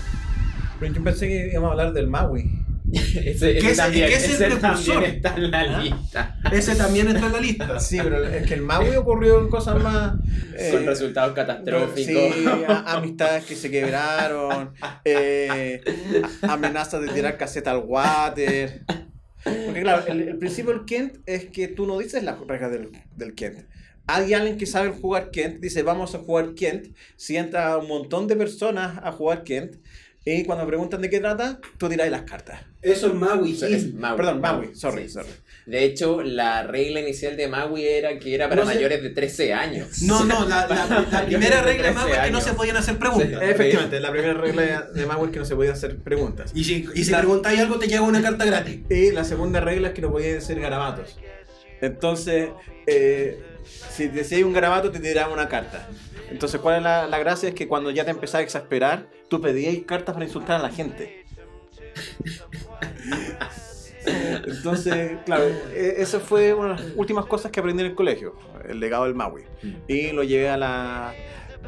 Pero yo pensé que íbamos a hablar del Maui. <laughs> ese, ese ese- también, ese es ese el precursor. también está en la ¿Ah? lista. Ese también entra en la lista. <laughs> Sí, pero es que el Maui ocurrió en cosas más. eh, Con resultados catastróficos. Sí, amistades que se quebraron, eh, amenazas de tirar caseta al water. Porque claro, el, el principio del Kent es que tú no dices las reglas del, del Kent. Hay alguien que sabe jugar Kent, dice vamos a jugar Kent, si entra un montón de personas a jugar Kent, y cuando preguntan de qué trata, tú tiras las cartas. Eso es Maui. O sea, es Maui. Perdón, Maui, sorry, Sí. sorry. De hecho, la regla inicial de Maui era que era para No mayores de 13 años. No, no, la, la- la Mayores primera regla de 13 Maui es que no se podían hacer preguntas. Efectivamente, la primera regla de Maui es que no se podía hacer preguntas. Y si, y si La- preguntáis algo, te llega una carta gratis. Y la segunda regla es que no podían ser garabatos. Entonces, eh, si decías un garabato, te tiraban una carta. Entonces, ¿cuál es la, la gracia? Es que cuando ya te empezabas a exasperar, tú pedías cartas para insultar a la gente. <laughs> Entonces, claro, e- esa fue una de las últimas cosas que aprendí en el colegio, el legado del Maui. Y lo llevé a la,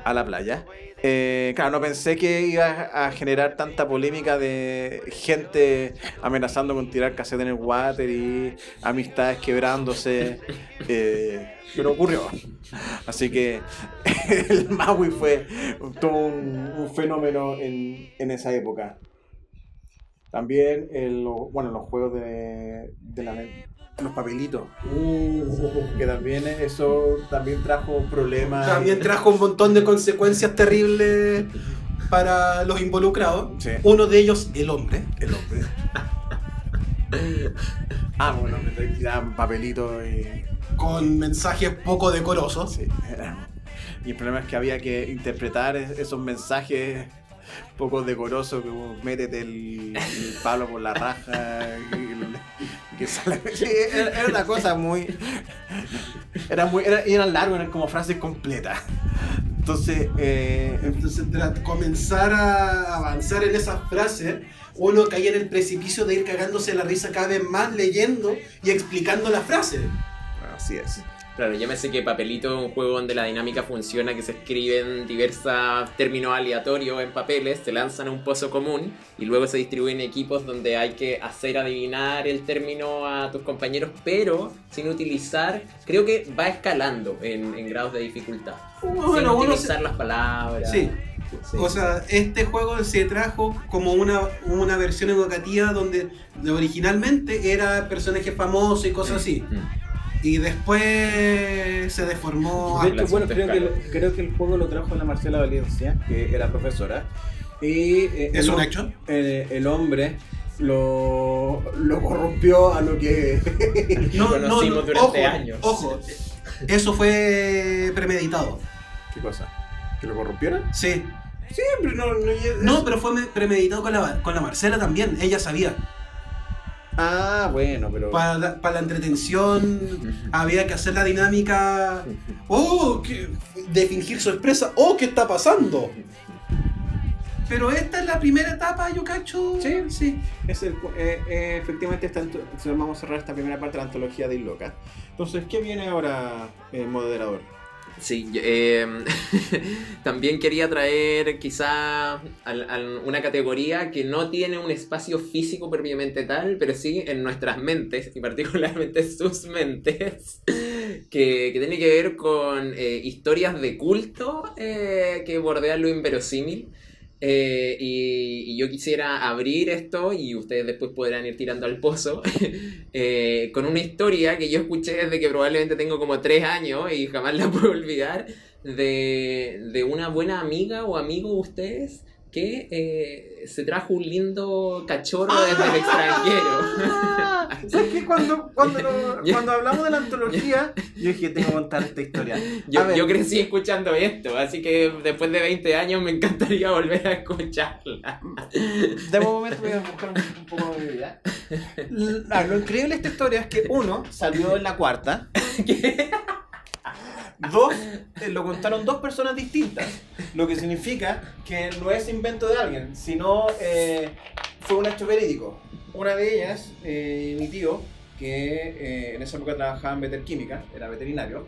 a la playa. Eh, claro, no pensé que iba a generar tanta polémica de gente amenazando con tirar cassette en el water y amistades quebrándose. <laughs> eh, pero ocurrió. Así que <laughs> el Maui fue todo un, un fenómeno en, en esa época. También el, bueno, los juegos de, de la los papelitos. Que también eso también trajo problemas. También trajo un montón de consecuencias terribles para los involucrados. Sí. Uno de ellos, el hombre. El hombre. ah, bueno, me tiraban papelitos y. con mensajes poco decorosos. Sí, era- Y el problema es que había que interpretar es- esos mensajes poco decorosos, como métete el, el palo por la raja. Que sale- <laughs> Sí, era, era una cosa muy. Era muy. Era, eran largos, eran como frases completas. Entonces, eh, Entonces, tras comenzar a avanzar en esas frases, uno caía en el precipicio de ir cagándose la risa cada vez más leyendo y explicando la frase. así es. Claro, llámese que Papelito es un juego donde la dinámica funciona, que se escriben diversos términos aleatorios en papeles, se lanzan a un pozo común y luego se distribuyen equipos donde hay que hacer adivinar el término a tus compañeros, pero sin utilizar, creo que va escalando en, en grados de dificultad. sin Bueno, utilizar las palabras. Sí. Sí. O sea, este juego se trajo como una, una versión educativa donde originalmente era personaje famoso y cosas así. Mm. Y después se deformó. De a- hecho, bueno, creo que, el- creo que el juego lo trajo la Marcela Valencia, que era profesora. Y eh, ¿Es el, un hecho? eh, el hombre lo, lo corrompió a lo que. <laughs> No, no, conocimos no, durante ojo, años. Ojo, eso fue premeditado. ¿Qué cosa? ¿Que lo corrompieron? Sí. Siempre, no, no, No, pero fue me- premeditado con la, con la Marcela también. Ella sabía. Ah, bueno, pero. Para la, para la entretención <laughs> había que hacer la dinámica. <laughs> ¡Oh! ¿qué- de fingir sorpresa. ¡Oh! ¿Qué está pasando? Pero esta es la primera etapa, yo cacho. Sí, sí. Es el, eh, eh, efectivamente, esta, vamos a cerrar esta primera parte de la antología de Illoca. Entonces, ¿qué viene ahora, eh, moderador? Sí, eh, <laughs> también quería traer quizá una categoría que no tiene un espacio físico propiamente tal, pero sí en nuestras mentes, y particularmente sus mentes, <laughs> que, que tiene que ver con eh, historias de culto eh, que bordean lo inverosímil. Eh, y, yo quisiera abrir esto y ustedes después podrán ir tirando al pozo <laughs> eh, con una historia que yo escuché desde que probablemente tengo como tres años y jamás la <laughs> puedo olvidar de, de una buena amiga o amigo de ustedes que eh, se trajo un lindo cachorro desde el extranjero. <laughs> ¿Sabes qué? Cuando, cuando, lo- <laughs> cuando hablamos de la antología, yo dije, tengo que contar esta historia. Yo, crecí escuchando esto, así que después de 20 años me encantaría volver a escucharla. De momento voy a buscar un, un poco de vida. Ah, lo increíble de esta historia es que uno salió en la cuarta. <laughs> Dos, eh, lo contaron dos personas distintas. Lo que significa que no es invento de alguien, sino eh, fue un hecho verídico. Una de ellas, eh, mi tío, que eh, en esa época trabajaba en veterquímica, era veterinario.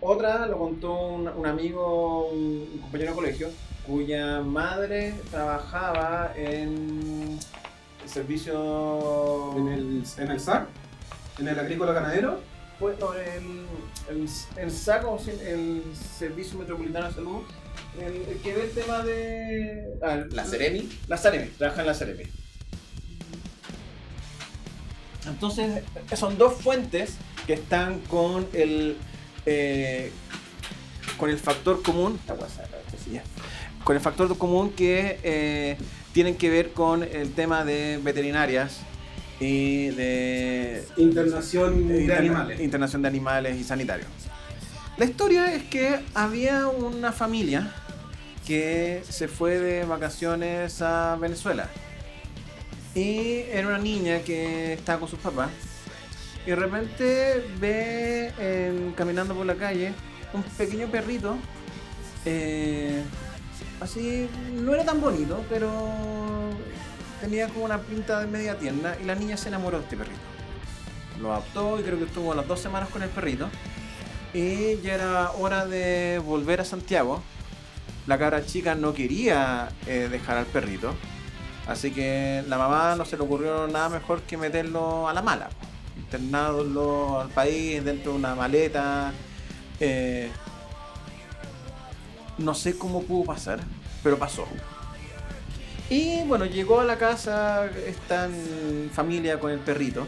Otra lo contó un, un amigo, un, un compañero de colegio, cuya madre trabajaba en el servicio... ¿En el, en el SAC? ¿En el agrícola ganadero? Pues, no, el, el, el SAC, o sea, el Servicio Metropolitano de Salud, el, el que ve el tema de... ah, La Ceremi. La Ceremi, trabaja en la Ceremi. Entonces, son dos fuentes que están con el... eh, con el factor común... Con el factor común que eh, tienen que ver con el tema de veterinarias y de Internación de animales. Internación de Animales y Sanitarios. La historia es que había una familia que se fue de vacaciones a Venezuela. Y era una niña que estaba con sus papás. Y de repente ve en- caminando por la calle un pequeño perrito. eh, así, no era tan bonito, pero tenía como una pinta de media tierna. Y la niña se enamoró de este perrito lo adoptó y creo que estuvo las dos semanas con el perrito. Y ya era hora de volver a Santiago. La cabra chica no quería eh, dejar al perrito. Así que la mamá no se le ocurrió nada mejor que meterlo a la mala. Internarlo al país dentro de una maleta. eh, no sé cómo pudo pasar, pero pasó. Y bueno, llegó a la casa esta familia con el perrito.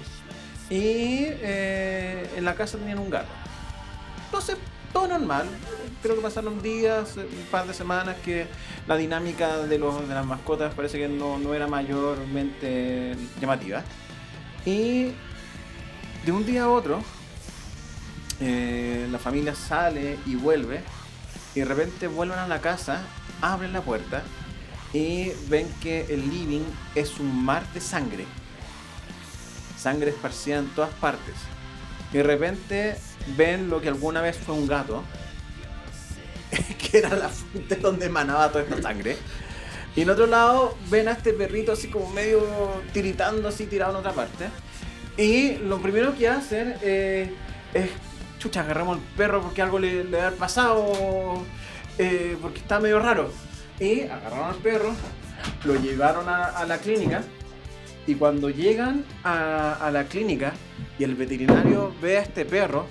Y eh, en la casa tenían un gato. Entonces, todo normal. Creo que pasaron días, un par de semanas que la dinámica de, los, de las mascotas parece que no, no era mayormente llamativa. Y de un día a otro, eh, la familia sale y vuelve. Y de repente vuelven a la casa, abren la puerta y ven que el living es un mar de sangre. Sangre esparcida en todas partes. Y de repente ven lo que alguna vez fue un gato, <laughs> que era la fuente donde emanaba toda esta sangre. Y en otro lado ven a este perrito así como medio tiritando, así tirado en otra parte. Y lo primero que hacen eh, es, chucha, agarramos al perro porque algo le, ha pasado, eh, porque está medio raro. Y agarraron al perro, lo llevaron a, la clínica. Y cuando llegan a, la clínica y el veterinario ve a este perro,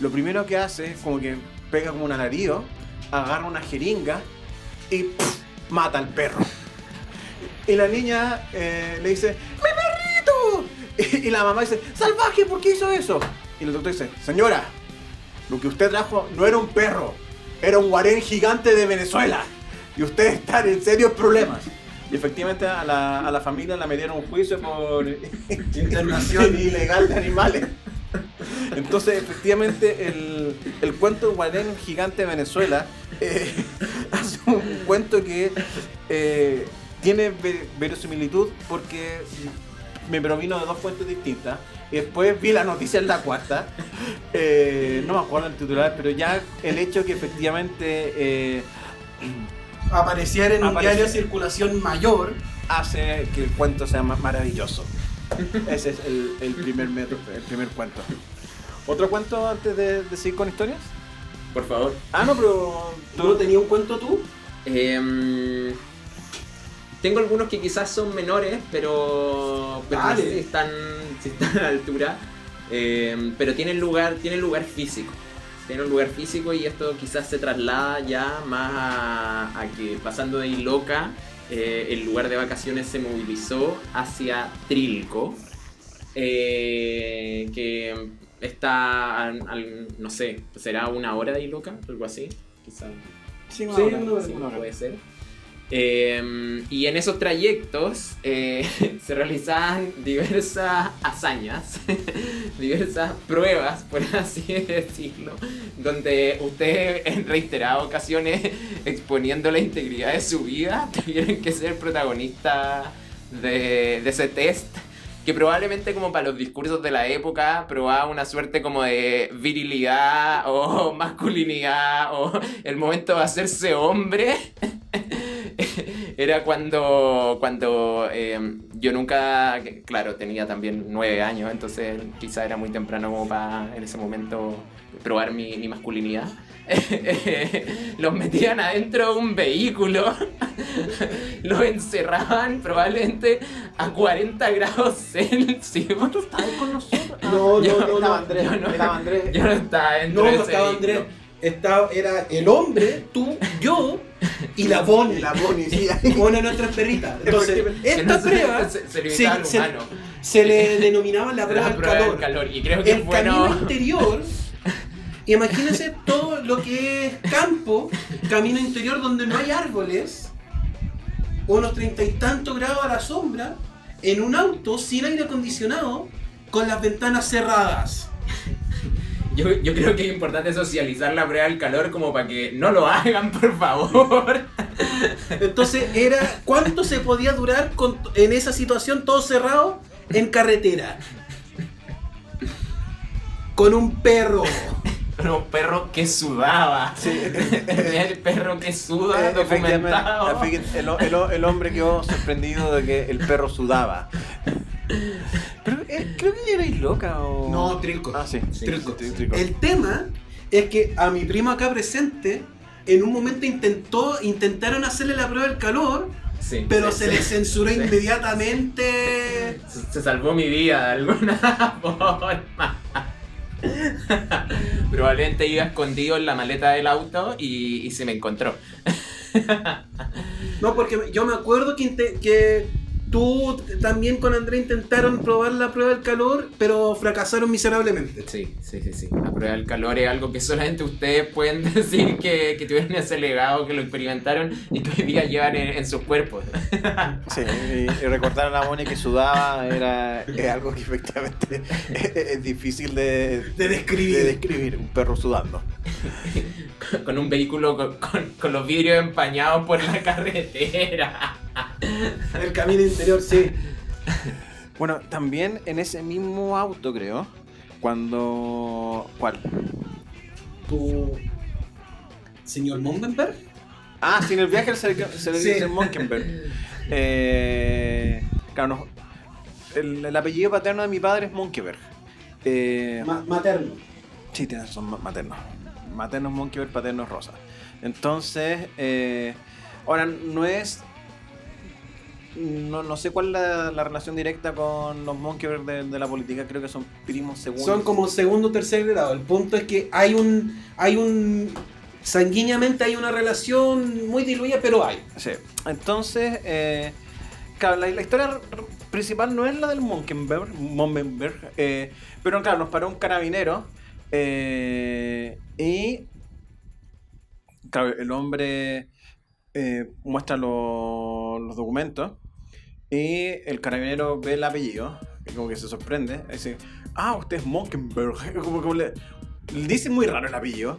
lo primero que hace es como que pega como un alarido, agarra una jeringa y mata al perro. Y la niña eh, le dice, ¡mi perrito! <laughs> Y la mamá dice, ¡salvaje! ¿Por qué hizo eso? Y el doctor dice, señora, lo que usted trajo no era un perro, era un guarén gigante de Venezuela. Y usted está en serios problemas. Y efectivamente a la, a la familia la metieron un juicio por <laughs> internación ilegal de animales. Entonces, efectivamente, el, el cuento Guarén Gigante de Venezuela eh, <laughs> hace un cuento que eh, tiene ve- verosimilitud porque me provino de dos fuentes distintas. Y después vi la noticia en la cuarta. Eh, no me acuerdo el titular, pero ya el hecho que efectivamente eh, Apareciera en un diario de circulación mayor. hace que el cuento sea más maravilloso. Ese es el, el primer, met- el primer cuento. ¿Otro cuento antes de, de seguir con historias? Por favor. Ah, no, pero ¿Tú no tenías un cuento tú? Em, tengo algunos que quizás son menores, pero, pero no Dale. sé si están, si están a la altura. Em, pero tienen lugar, tienen lugar físico. Tienen un lugar físico y esto quizás se traslada ya más a, a que pasando de Iloca, eh, el lugar de vacaciones se movilizó hacia Trilco, eh, que está, al- al- no sé, será una hora de Iloca, algo así, quizás. Sí, Sí, una hora, Sí, una hora. puede ser. Eh, y en esos trayectos eh, <laughs> se realizaban diversas hazañas, <laughs> diversas pruebas, por <laughs> así decirlo, donde ustedes en reiteradas ocasiones, exponiendo la integridad de su vida, tuvieron que ser protagonistas de, de ese test que probablemente como para los discursos de la época probaba una suerte como de virilidad o masculinidad o el momento de hacerse hombre. <laughs> Era cuando, cuando eh, yo nunca, claro, tenía también nueve años, entonces quizá era muy temprano como para en ese momento probar mi, mi masculinidad. <laughs> Los metían adentro de un vehículo, <laughs> los encerraban probablemente a 40 grados Celsius. estabas con nosotros? No, yo- no, no, estaba no. Andrés, yo no- estaba Andrés. Yo no estaba dentro No, de no ese estaba. Andrés. Estaba, era el hombre, tú, yo y la Bonnie. La Bonnie, sí. Una de nuestras perritas. Entonces, esta se- prueba se, se limitaba al se- humano. se le denominaba la La prueba del prueba calor. del calor. Y creo que el bueno. camino interior, imagínense todo lo que es campo, camino interior donde no hay árboles, unos treinta y tantos grados a la sombra, en un auto sin aire acondicionado, con las ventanas cerradas. Yo, yo creo que es importante socializar la prueba del calor como para que no lo hagan, por favor. Entonces era cuánto se podía durar con- en esa situación todo cerrado en carretera. Con un perro. Un perro que sudaba. El perro que suda, Eh, documentado. el, el- el hombre quedó sorprendido de que el perro sudaba. Pero eh, creo que erais loca o. No, Trilco. Ah, sí. sí, Trilco. sí, Trilco. El tema es que a mi primo acá presente, en un momento intentó, intentaron hacerle la prueba del calor, Sí, pero sí, se sí. le censuró <laughs> Sí. inmediatamente. Se, se salvó mi vida de alguna <laughs> forma. Probablemente iba escondido en la maleta del auto y, y se me encontró. <laughs> No, porque yo me acuerdo que, que tú también con André intentaron probar la prueba del calor, pero fracasaron miserablemente. Sí, sí, sí, sí. La prueba del calor es algo que solamente ustedes pueden <laughs> decir que, que tuvieron ese legado, que lo experimentaron y que hoy día llevan en, en sus cuerpos. <laughs> Sí, y, y recordar a la Moni que sudaba era es algo que efectivamente <laughs> es, es difícil de, De describir. de describir, un perro sudando. <laughs> con un vehículo con, con- con los vidrios empañados por la carretera. <laughs> El camino interior, sí. Bueno, también en ese mismo auto, creo, cuando... ¿Cuál? Tu señor Mondenberg. Ah, sí, en el viaje se le, se le Sí. dice Monkenberg. Eh, claro, no, el, el apellido paterno de mi padre es Monkeberg. Eh, Ma- materno. Sí, tienes son ma- maternos. Maternos Monkeyberg, paternos Rosa. Entonces, eh, ahora no es. No, no sé cuál es la, la relación directa con los Monkeyberg de, de la política, creo que son primos segundos. Son como segundo o tercer grado. El punto es que hay un. hay un. sanguíneamente hay una relación muy diluida, pero hay. Sí. Entonces, eh, claro, la, la historia principal no es la del Monkenberg, Monkenberg, eh, pero claro, nos paró un carabinero eh, y claro, el hombre eh, muestra lo- los documentos y el carabinero ve el apellido y como que se sorprende, y dice, ah, usted es Monkenberg, <laughs> como, como le, le dice muy raro el apellido.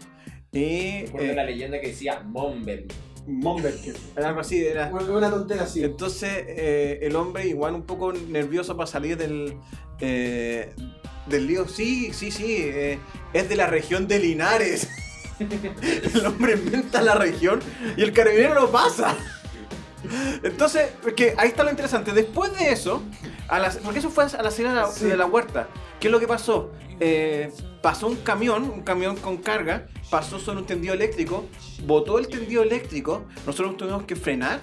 Y, Recuerdo eh, una leyenda que decía Mombel. Monberg. algo así, era... Una tontera así. Entonces eh, el hombre igual un poco nervioso para salir del, eh, del lío. Sí, sí, sí, eh, es de la región de Linares. <laughs> el hombre inventa la región y el carabinero lo pasa. Entonces, que ahí está lo interesante. Después de eso, a las- porque eso fue a la salida de la, Sí. de la huerta. ¿Qué es lo que pasó? Eh, pasó un camión, un camión con carga, pasó sobre un tendido eléctrico, botó el tendido eléctrico, nosotros tuvimos que frenar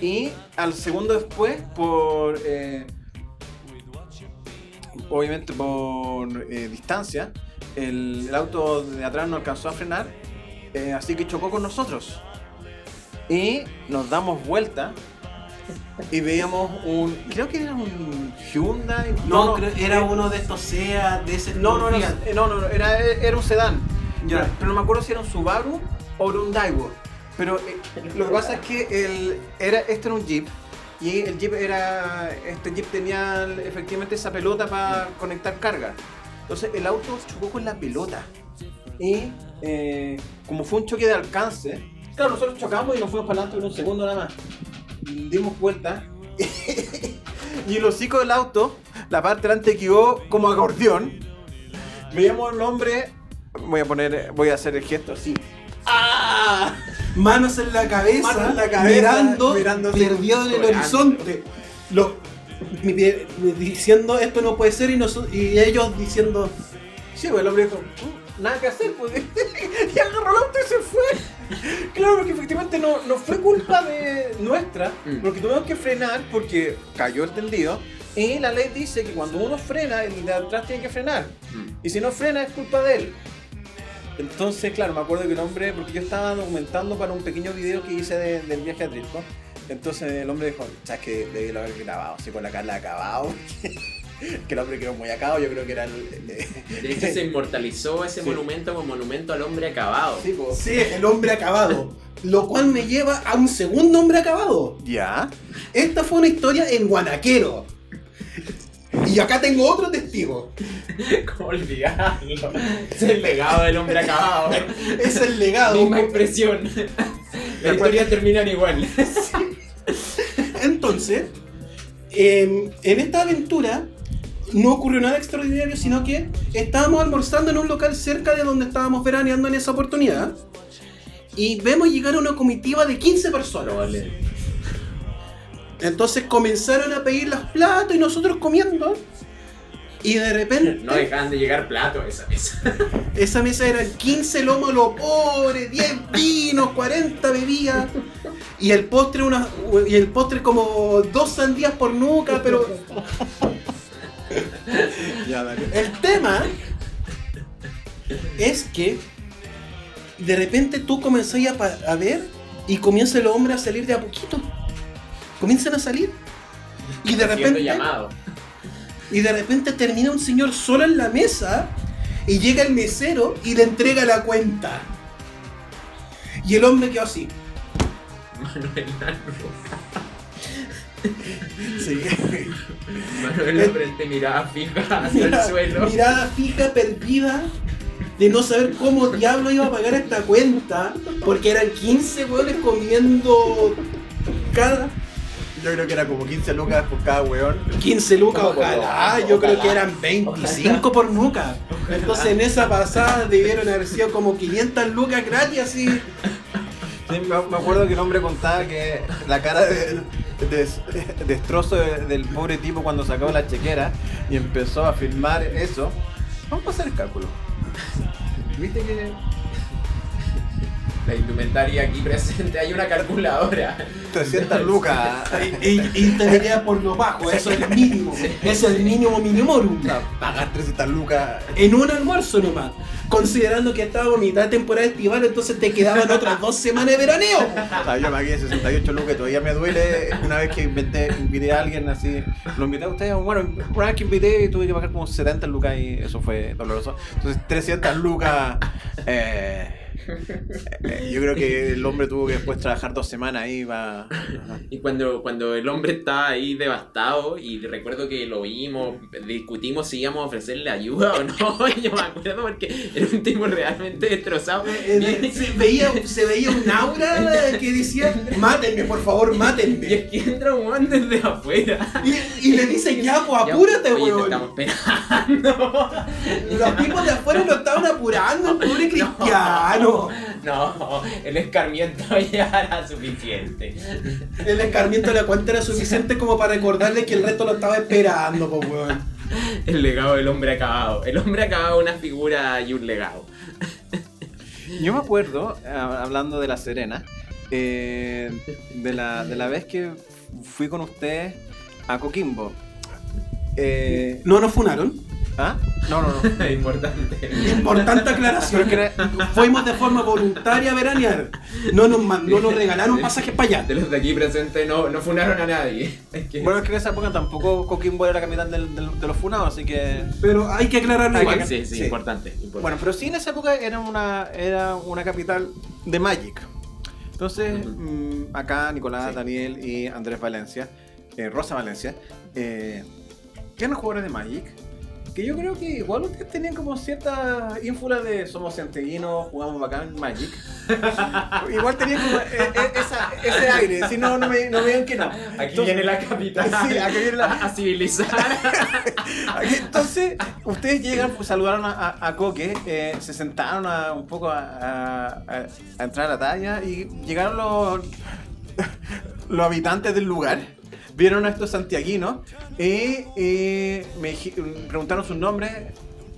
y al segundo después, por eh, obviamente por eh, distancia, el, el auto de atrás no alcanzó a frenar, eh, así que chocó con nosotros. Y nos damos vuelta y veíamos un. Creo que era un Hyundai. No, creo- era uno de estos SEA, de ese No, no, era, eh, no, no, era, era un sedán. Ya. Pero, pero no me acuerdo si era un Subaru o era un Daewoo. Pero eh, lo que pasa es que el, era, este era un Jeep. Y el Jeep era. Este Jeep tenía efectivamente esa pelota para conectar carga. Entonces el auto chocó con la pelota. Y eh, como fue un choque de alcance, claro, nosotros chocamos y nos fuimos para adelante en un segundo nada más. Dimos vuelta. <laughs> y el hocico del auto, la parte delante quedó como acordeón. Veíamos al hombre. Voy a poner. Voy a hacer el gesto así. ¡Ah! Manos en la cabeza, Manos en la cabeza, mirando, mirando perdido en el horizonte. Diciendo esto no puede ser y, y ellos diciendo Sí, pues el hombre dijo, "Mm, nada que hacer, pues. <laughs> y agarró el auto y se fue. Claro, porque efectivamente no, no fue culpa de nuestra, Mm. porque tuvimos que frenar porque cayó el tendido. Y la ley dice que cuando uno frena, el de atrás tiene que frenar. Y si no frena, es culpa de él. Entonces, claro, me acuerdo que el hombre, porque yo estaba documentando para un pequeño video que hice de- del viaje a Trisco. Entonces el hombre dijo, sabes que debí lo haber grabado, así con la cara acabado. <laughs> que el hombre quedó muy acabado, yo creo que era el. el- De hecho, se inmortalizó ese <laughs> Sí. monumento como monumento al hombre acabado. Sí, pues. Sí, el hombre acabado. Lo cual me lleva a un segundo hombre acabado. Ya. Esta fue una historia en Guanaquero. Y acá tengo otro testigo. <laughs> ¿Cómo olvidarlo? Es el legado del hombre acabado. <laughs> Es el legado. Misma expresión. <laughs> La historia terminan igual. Entonces, en esta aventura no ocurrió nada extraordinario, sino que estábamos almorzando en un local cerca de donde estábamos veraneando en esa oportunidad. Y vemos llegar una comitiva de 15 personas. Entonces comenzaron a pedir los platos y nosotros comiendo. Y de repente, No dejaban de llegar platos a esa mesa. <laughs> esa mesa eran 15 lomos lo pobre, 10 vinos, 40 bebidas. Y el postre, una, y el postre como dos sandías por nuca, pero <laughs> Ya, dale. El tema es que de repente tú comenzás a, pa- a ver Y comienza el hombre a salir de a poquito. Comienzan a salir. Y de repente. llamado. <laughs> Y de repente termina un señor solo en la mesa. Y llega el mesero y le entrega la cuenta. Y el hombre quedó así. Manuel. <laughs> Sí. Manuel al frente miraba fija hacia el Mira- suelo. Mirada fija, perdida, de no saber cómo diablo iba a pagar esta cuenta, porque eran 15 hueones comiendo cada Yo creo que era como 15 lucas por cada weón. 15 lucas, ojalá, yo creo que eran 25 por nuca. Entonces en esa pasada debieron haber sido como 500 lucas gratis así. Sí, me, me acuerdo que el hombre contaba que la cara de, des- destrozo de- del pobre tipo cuando sacó la chequera y empezó a filmar eso. Vamos a hacer el cálculo. ¿Viste que La indumentaria aquí presente, hay una calculadora. 300 lucas? Y, y te diría por lo bajo, eso es el mínimo. Es el mínimo minimorum. Pagar 300 lucas. En un almuerzo nomás. Considerando que estábamos a mitad de temporada estival, entonces te quedaban otras dos semanas de veraneo. O sea, yo pagué 68 lucas y todavía me duele una vez que inventé, invité a alguien así. Lo invité a ustedes, bueno, una vez que invité tuve que pagar como 70 lucas y eso fue doloroso. Entonces 300 lucas. eh, yo creo que el hombre tuvo que después trabajar dos semanas ahí para... Y cuando, cuando el hombre estaba ahí devastado, y recuerdo que lo vimos, discutimos si íbamos a ofrecerle ayuda o no, <laughs> yo me acuerdo porque era un tipo realmente destrozado. Eh, Se veía, se veía un aura que decía, mátenme, por favor, Y mátenme. es que entra un desde afuera. Y, y le dicen, ya, pues apúrate, weón. estamos esperando. <laughs> Los tipos de afuera lo estaban apurando, el pobre <laughs> cristiano. No, el escarmiento <laughs> ya era suficiente. El escarmiento de la cuenta era suficiente como para recordarle que el resto lo estaba esperando, pues, weón. El legado del hombre acabado. El hombre acabado, una figura y un legado. Yo me acuerdo, ah, hablando de La Serena, eh, de, la, de la vez que fui con ustedes a Coquimbo. Eh, No nos funaron. ¿Ah? No, no, no. Es <laughs> importante. Importante aclaración. Pero que era- Fuimos de forma voluntaria a veranear. No nos, no nos regalaron pasajes para allá. De los de aquí presentes no, no funaron a nadie. Es que- Bueno, es que en esa época tampoco Coquimbo era la capital del- del- de los funados, así que... Pero hay que aclararlo que- igual. sí, sí, sí. importante. importante. Bueno, pero sí en esa época era una, era una capital de Magic. Entonces, mm, acá Nicolás, Sí. Daniel y Andrés Valencia, eh, Rosa Valencia, eh, eran jugadores de Magic. Que yo creo que igual ustedes tenían como cierta ínfula de somos santiaguinos, jugamos bacán Magic. <laughs> igual tenían como eh, eh, esa- ese aire, si no, no me, no me digan que no. Aquí Entonces- viene la capital Sí, aquí viene la- a, a civilizar. <laughs> Aquí, Entonces, ustedes llegan, pues, saludaron a, a- a Coque, eh, se sentaron a- un poco a entrar a la talla y llegaron los, <laughs> los habitantes del lugar, vieron a estos santiaguinos y eh, me preguntaron sus nombres.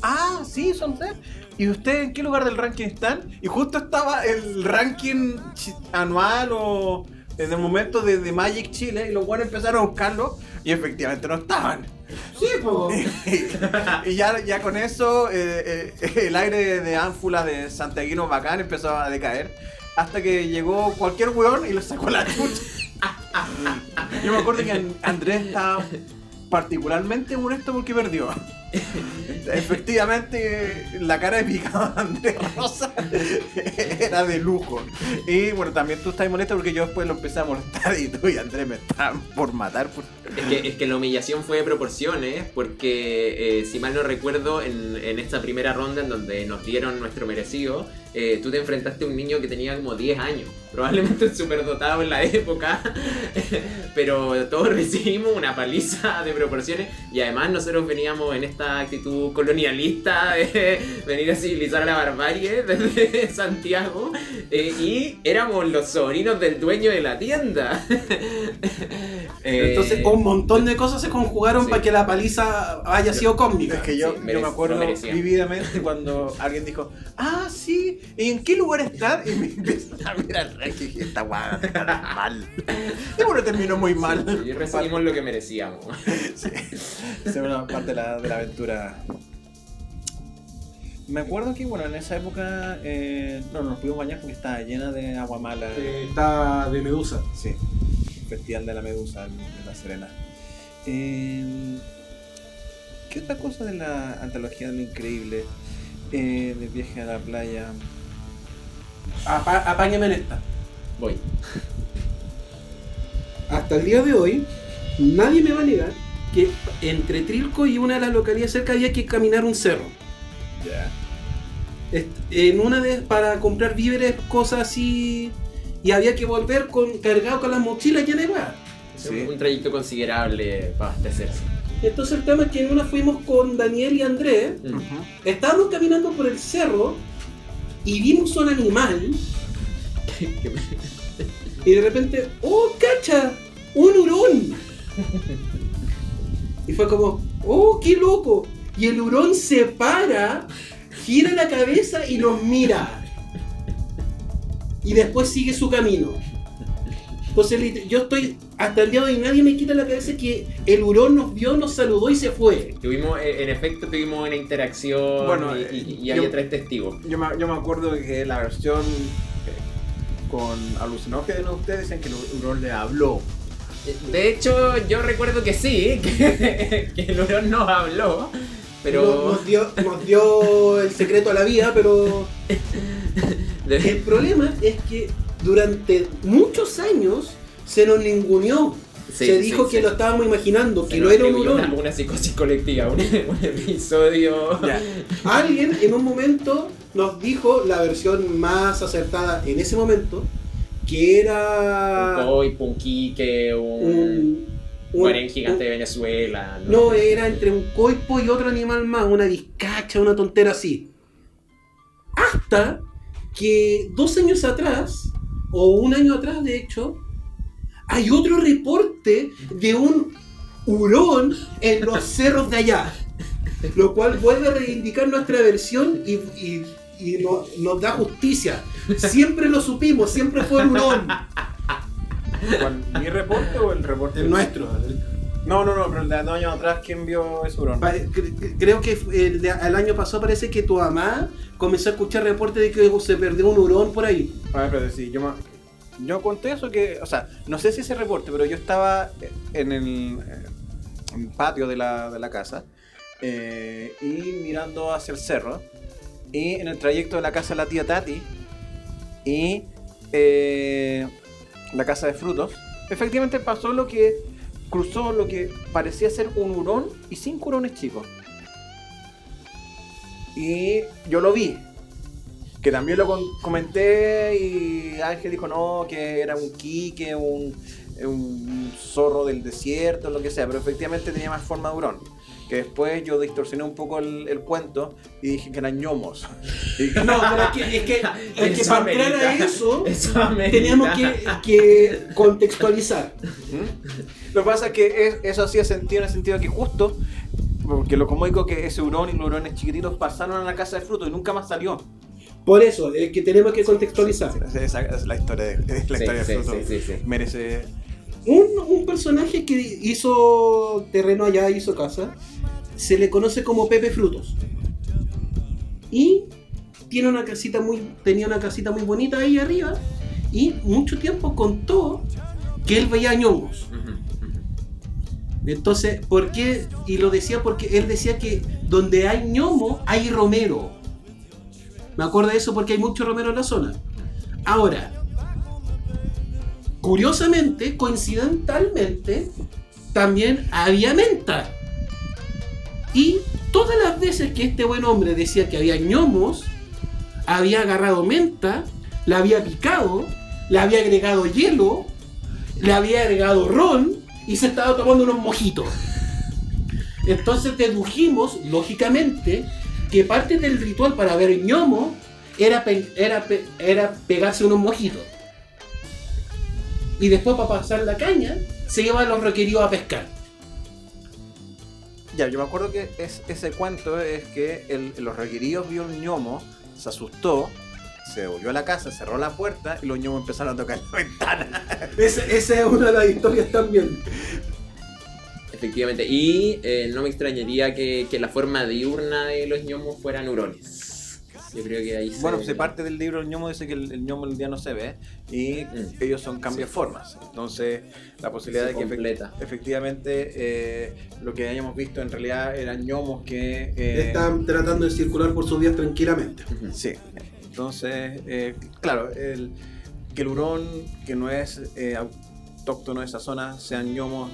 Ah, sí, son ustedes. ¿Y ustedes en qué lugar del ranking están? Y justo estaba el ranking anual o eh, de momento de, de Magic Chile y los buenos empezaron a buscarlo y efectivamente no estaban. Sí, pues. <laughs> y ya, ya con eso eh, eh, el aire de ánfula de santiaguino bacán empezó a decaer hasta que llegó cualquier weón y lo sacó a la chucha. <laughs> Yo me acuerdo que An- Andrés estaba particularmente molesto porque perdió. <laughs> Efectivamente, la cara de picado de Andrés Rosa era de lujo. Y bueno, también tú estás molesto porque yo después lo empecé a molestar y tú y Andrés me estaban por matar. por- Es que, es que la humillación fue de proporciones, porque eh, si mal no recuerdo, en, en esta primera ronda en donde nos dieron nuestro merecido, eh, tú te enfrentaste a un niño que tenía como 10 años, probablemente <laughs> superdotado en la época, <laughs> pero todos <laughs> recibimos una paliza de proporciones y además nosotros veníamos en esta actitud colonialista de venir a civilizar a la barbarie desde Santiago eh, y éramos los sobrinos del dueño de la tienda. Eh, Entonces, un montón de cosas se conjugaron Sí. para que la paliza haya sido cósmica. Es que yo, Sí, yo me acuerdo vividamente cuando alguien dijo, ah, sí, ¿y en qué lugar están? <laughs> Y me empiezan a mirar y dije, esta guada mal. <laughs> Y bueno, terminó muy mal. Y recibimos lo que merecíamos. Sí. <laughs> Esa es una parte de la, de la aventura. Me acuerdo que, bueno, en esa época eh, no nos pudimos bañar porque estaba llena de agua mala. Eh, está de medusa. Sí, Festival de la Medusa en, en La Serena. Eh, ¿Qué otra cosa de la antología de lo increíble? Eh, del viaje a la playa. Apa- apáñame en esta. Voy. Hasta el día de hoy, nadie me va a negar que entre Trilco y una de las localidades cerca había que caminar un cerro. Ya. En una de para comprar víveres, cosas así. Y había que volver con, cargado con las mochilas llenas de Sí. Un trayecto considerable para abastecerse. Entonces el tema es que en una fuimos con Daniel y Andrés. Mm. Estábamos caminando por el cerro y vimos un animal. <laughs> Y de repente, ¡oh, cacha! ¡Un hurón! Y fue como, ¡oh, qué loco! Y el hurón se para, gira la cabeza y nos mira. Y después sigue su camino. Entonces yo estoy, hasta el día de hoy nadie me quita la cabeza que el hurón nos vio, nos saludó y se fue. Tuvimos, eh, en efecto, tuvimos una interacción Bueno, y, eh, y- y yo- había tres testigos. Yo me, yo me acuerdo que la versión eh, con alucinógenos de ustedes dicen que el hurón le habló. De hecho, yo recuerdo que sí, <laughs> que, que el hurón nos habló, Nos, pero nos dio, nos dio el secreto a la vida, pero <laughs> el problema es que durante muchos años se nos ninguneó. Sí, se dijo sí. que lo estábamos imaginando, se que no era un hurón. Una, una psicosis colectiva, un, <laughs> un episodio. Ya. Alguien en un momento nos dijo la versión más acertada en ese momento, que Un era un quique, un, un, un- guarén gigante de un- Venezuela. No, era entre un coipo y otro animal más, una discacha, una tontera así. Hasta que dos años atrás, o un año atrás de hecho, hay otro reporte de un hurón en los cerros de allá. Lo cual vuelve a reivindicar nuestra versión y, y- y no- nos da justicia. Siempre lo supimos, siempre fue un hurón. ¿Cuál, ¿Mi reporte o el reporte? El nuestro. No, no, no, pero el de dos años atrás, ¿quién vio ese hurón? Creo que el, de- el año pasado parece que tu mamá comenzó a escuchar reportes de que se perdió un hurón por ahí. A ver, pero sí, yo, me- yo conté eso que, o sea, no sé si ese reporte, pero yo estaba en el, eh, patio de la, de la casa eh, y mirando hacia el cerro y en el trayecto de la casa de la tía Tati y eh, la casa de frutos, efectivamente pasó lo que cruzó lo que parecía ser un hurón y cinco hurones chicos. Y yo lo vi, que también lo comenté y Ángel dijo no, que era un quique, un, un zorro del desierto, lo que sea, pero efectivamente tenía más forma de hurón. Que después yo distorsioné un poco el, el cuento y dije que eran ñomos. Y- <laughs> No, pero es que, es que, es que Eso para entrar a eso <laughs> teníamos que, que contextualizar. ¿Mm? Lo que pasa es que es- eso hacía sentido en el sentido que justo, porque lo cómico que ese hurón y los hurones chiquititos pasaron a la casa de frutos y nunca más salió. Por eso, es que tenemos que contextualizar. Esa, esa es la historia de, es la Sí, historia sí, de frutos. sí, sí, sí. Merece. Un, un personaje que hizo terreno allá, hizo casa, se le conoce como Pepe Frutos. Y tiene una casita muy, tenía una casita muy bonita ahí arriba. Y mucho tiempo contó que él veía ujú. Entonces, ¿por qué? Y lo decía porque él decía que donde hay ñomo hay romero. Me acuerdo de eso porque hay mucho romero en la zona. Ahora, curiosamente, coincidentalmente, también había menta. Y todas las veces que este buen hombre decía que había ñomos, había agarrado menta, la había picado, le había agregado hielo, le había agregado ron y se estaba tomando unos mojitos. Entonces dedujimos, lógicamente, que parte del ritual para ver ñomo era, pe- era, pe- era pegarse unos mojitos. Y después para pasar la caña, se iban los requeridos a pescar. Ya, yo me acuerdo que es, ese cuento es que el- los requeridos vio un ñomo, se asustó, se volvió a la casa, cerró la puerta y los ñomos empezaron a tocar la ventana. Esa, esa es una de las historias también. Efectivamente. Y eh, no me extrañaría que, que la forma diurna de los ñomos fueran hurones. Yo creo que ahí se... Bueno, se parte del libro el ñomo dice que el, el ñomo el día no se ve y Mm. ellos son cambiaformas. Entonces, la posibilidad Se de que efectivamente eh, lo que hayamos visto en realidad eran ñomos que. eh, Están tratando de circular por sus días tranquilamente. Sí. Entonces, eh, claro, el, que el hurón, que no es eh, autóctono de esa zona, sean ñomos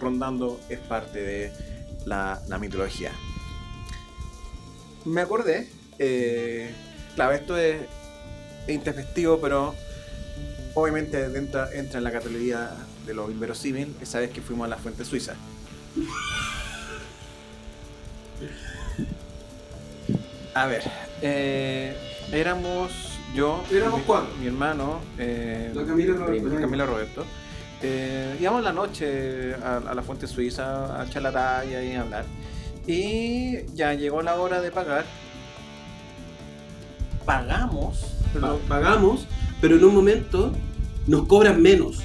rondando, es parte de la, la mitología. Me acordé, eh, claro, esto es, es intempestivo, pero obviamente entra, entra en la categoría de lo inverosímil esa vez que fuimos a la fuente suiza. A ver, eh, éramos yo, Éramos mi, cuatro. mi hermano, eh, La Camila. Roberto. Camila Roberto. Eh, íbamos en la noche a, a la fuente suiza a echar la talla y a hablar. Y ya llegó la hora de pagar. Pagamos. Pa- pero- Pagamos, pero en un momento nos cobran menos,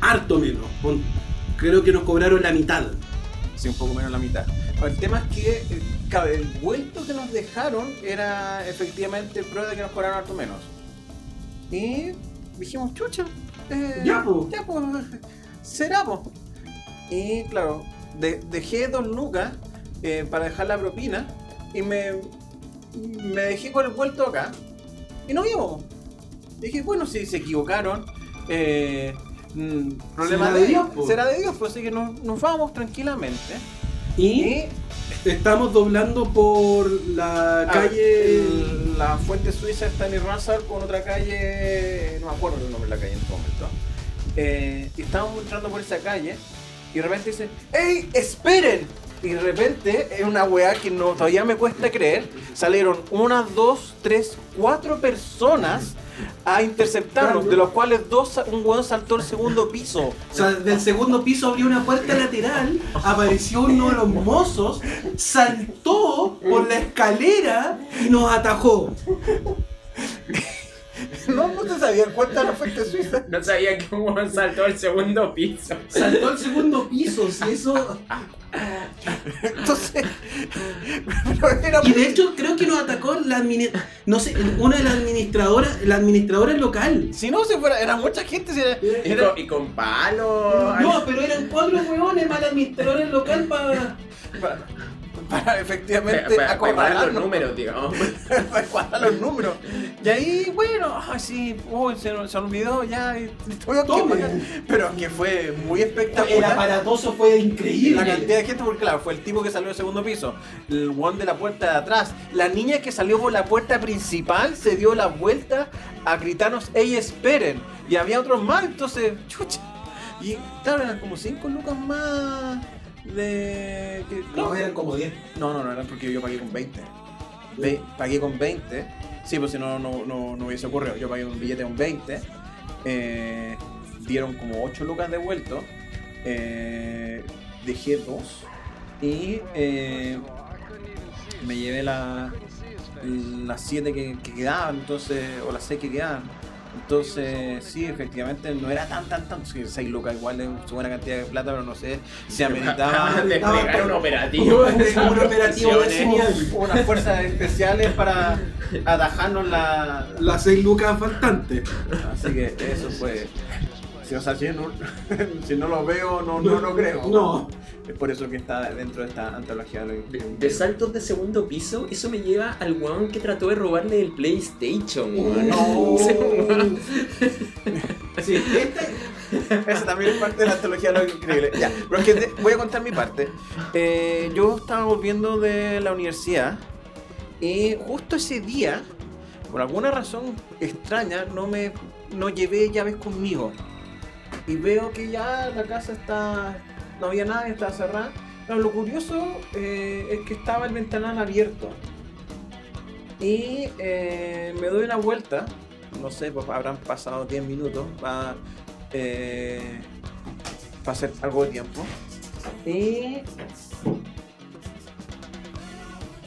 harto menos. Creo que nos cobraron la mitad. Sí, un poco menos la mitad. El tema es que eh, claro, el vuelto que nos dejaron era efectivamente prueba de que nos cobraron harto menos. Y dijimos, chucha, eh, Ya, po. ya, pues, será, po. Y claro, de- dejé dos lucas eh, para dejar la propina y me, me dejé con el vuelto acá y no íbamos. Dije, bueno, si se equivocaron, eh, mm, problema Será de, Dios, será de Dios, pues así que nos, nos vamos tranquilamente. Y Y estamos doblando por la ah, calle. el- la fuente suiza está en Irrazar con otra calle, no me acuerdo el nombre de la calle en este momento. Eh, y estábamos entrando por esa calle y de repente dicen, ¡Ey, esperen! Y de repente, es una weá que no, todavía me cuesta creer, salieron una, dos, tres, cuatro personas a interceptarnos, de los cuales dos, un weón saltó el segundo piso. O sea, del segundo piso abrió una puerta lateral, apareció uno de los mozos, saltó por la escalera y nos atajó. <laughs> No, no te sabían cuenta de la fuente suiza. No sabía cómo saltó al segundo piso. Saltó al segundo piso, si eso. Entonces, pero era Y de hecho creo que nos atacó la admini- no sé, una de las administradoras, la administradora local. Si no, se fuera, era mucha gente. si era- Y era- con, y con palo. No, pero eran cuatro hueones más la administradora local para. Para, efectivamente para, para, para cuadrar los números, digamos. <laughs> para cuadrar los números. Y ahí, bueno, ay, sí, uy, se, nos- se olvidó ya. y- estoy. Pero que fue muy El espectacular. aparatoso fue increíble. La cantidad de gente, porque claro, fue el tipo que salió del segundo piso, el one de la puerta de atrás, la niña que salió por la puerta principal se dio la vuelta a gritarnos, ¡Ey, esperen! Y había otros más, entonces, chucha. Y claro, eran como 5 lucas más de... que- No, eran como 10. no, no, no, eran porque yo pagué con 20. Ve- pagué con 20. Sí, pues si no, no, no, no hubiese ocurrido. Yo pagué un billete con 20. eh, dieron como 8 lucas de vuelto. eh, dejé 2. Y eh, me llevé la, las 7 que, que quedaban, entonces, o las 6 que quedaban. Entonces, sí, efectivamente, no era tan, tan, tan. 6 lucas igual es una buena cantidad de plata, pero no sé si ameritaba. <laughs> Un operativo. <laughs> Un operativo <laughs> de unas fuerzas especiales para atajarnos la. Las 6 lucas faltantes. Así que eso fue. Si, o sea, si, no, <laughs> si no lo veo, no, no lo creo. <laughs> No. Es por eso que está dentro de esta antología. de- De, de saltos de segundo piso, eso me lleva al weón que trató de robarle el PlayStation, weón. No. <laughs> Ese weón. Sí, Esa también es parte de la antología de lo increíble. Ya, pero es que te- voy a contar mi parte. Eh, yo estaba volviendo de la universidad y justo ese día, por alguna razón extraña, no me no llevé llaves conmigo. Y veo que ya la casa está. no había nadie, estaba cerrada. Pero lo curioso eh, es que estaba el ventanal abierto. Y eh, me doy una vuelta, no sé, pues habrán pasado 10 minutos para hacer algo de tiempo.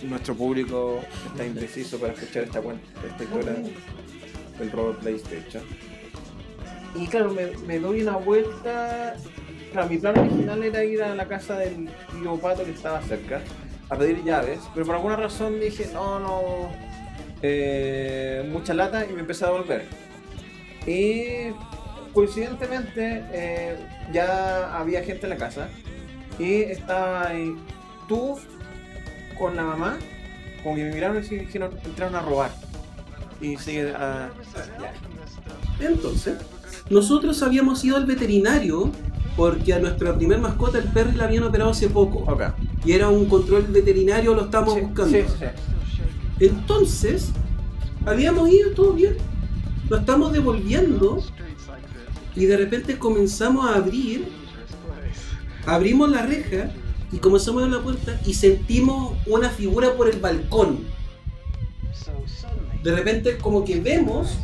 Y nuestro público está indeciso para escuchar esta, cuen- esta historia del robo de PlayStation. Y claro, me, me doy una vuelta. Claro, mi plan original era ir a la casa del tío Pato que estaba cerca a pedir llaves, pero por alguna razón dije, no, no. eh, mucha lata y me empecé a volver. Y coincidentemente eh, ya había gente en la casa y estaba ahí tú con la mamá, como que me miraron y dijeron, entraron a robar. Y sigue a... ya. Entonces, nosotros habíamos ido al veterinario porque a nuestra primer mascota, el perro, la habían operado hace poco. Ok. Y era un control veterinario, lo estábamos Sí, buscando. sí, sí, sí. Entonces, habíamos ido todo bien. Lo estamos devolviendo y de repente comenzamos a abrir. Abrimos la reja y comenzamos a abrir la puerta y sentimos una figura por el balcón. De repente como que vemos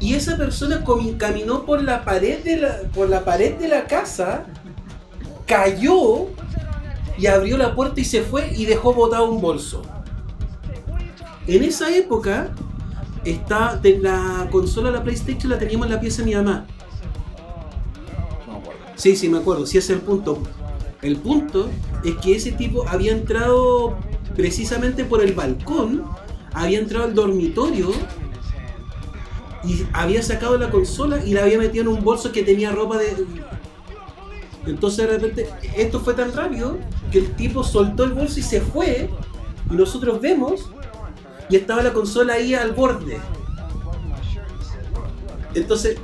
y esa persona caminó por la pared de la, por la pared de la casa, cayó y abrió la puerta y se fue y dejó botado un bolso. En esa época, está, de la consola la PlayStation la teníamos en la pieza de mi mamá. Sí, sí, me acuerdo, sí ese es el punto. El punto es que ese tipo había entrado precisamente por el balcón, había entrado al dormitorio y había sacado la consola y la había metido en un bolso que tenía ropa de... Entonces de repente esto fue tan rápido que el tipo soltó el bolso y se fue y nosotros vemos y estaba la consola ahí al borde. Entonces,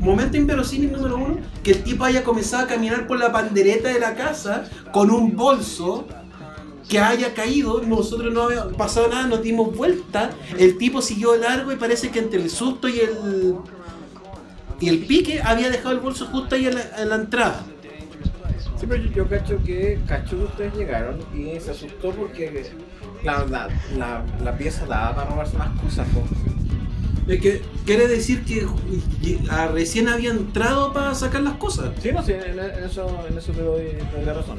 momento inverosímil número uno, que el tipo haya comenzado a caminar por la pandereta de la casa con un bolso que haya caído, nosotros no había pasado nada, nos dimos vuelta, el tipo siguió largo y parece que entre el susto y el y el pique había dejado el bolso justo ahí en la, en la entrada. Sí, pero yo, yo cacho que cacho que ustedes llegaron y se asustó porque la, la, la, la pieza daba para robarse más cosas. Es que quiere decir que ah, recién había entrado para sacar las cosas. Sí, no, sí, en, en eso, en eso te doy, te doy la razón.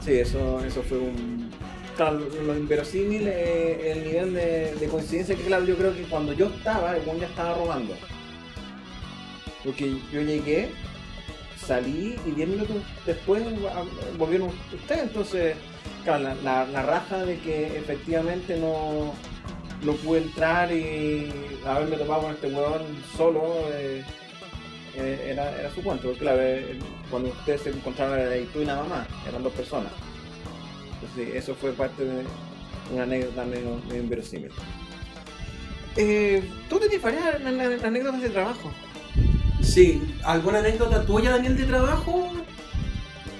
Sí, eso, eso fue un... Claro, lo, inverosímil, eh, el nivel de, de coincidencia que claro, yo creo que cuando yo estaba, el ya estaba robando. Porque yo llegué, salí y 10 minutos después volvieron ustedes, entonces, claro, la, la, la raja de que efectivamente no, no pude entrar y haberme topado con este huevón solo, eh, eh, era, era su cuento, porque claro, eh, cuando ustedes se encontraron era ahí tú y nada más, eran dos personas. Entonces, sí, eso fue parte de una anécdota medio, medio inverosímil. Eh, ¿Tú tenías varias anécdotas de trabajo? Sí, ¿alguna anécdota tuya, Daniel, de trabajo?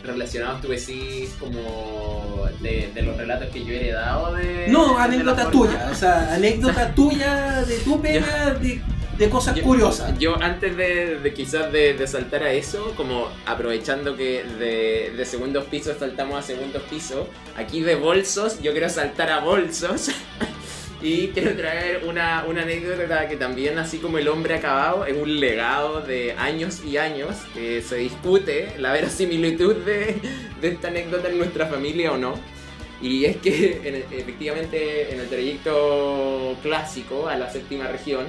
Relacionados, tú decís, como de, de los relatos que yo he heredado de. No, de anécdota la tuya, o sea, anécdota tuya de tu <laughs> pega, de, de cosas Yo- curiosas. Yo antes de, de quizás de, de saltar a eso, como aprovechando que de, de segundos pisos saltamos a segundos pisos, aquí de bolsos yo quiero saltar a bolsos <laughs> y quiero traer una, una anécdota que también así como el hombre acabado es un legado de años y años que se discute la verosimilitud de, de esta anécdota en nuestra familia o no. Y es que en efectivamente en el trayecto clásico a la séptima región,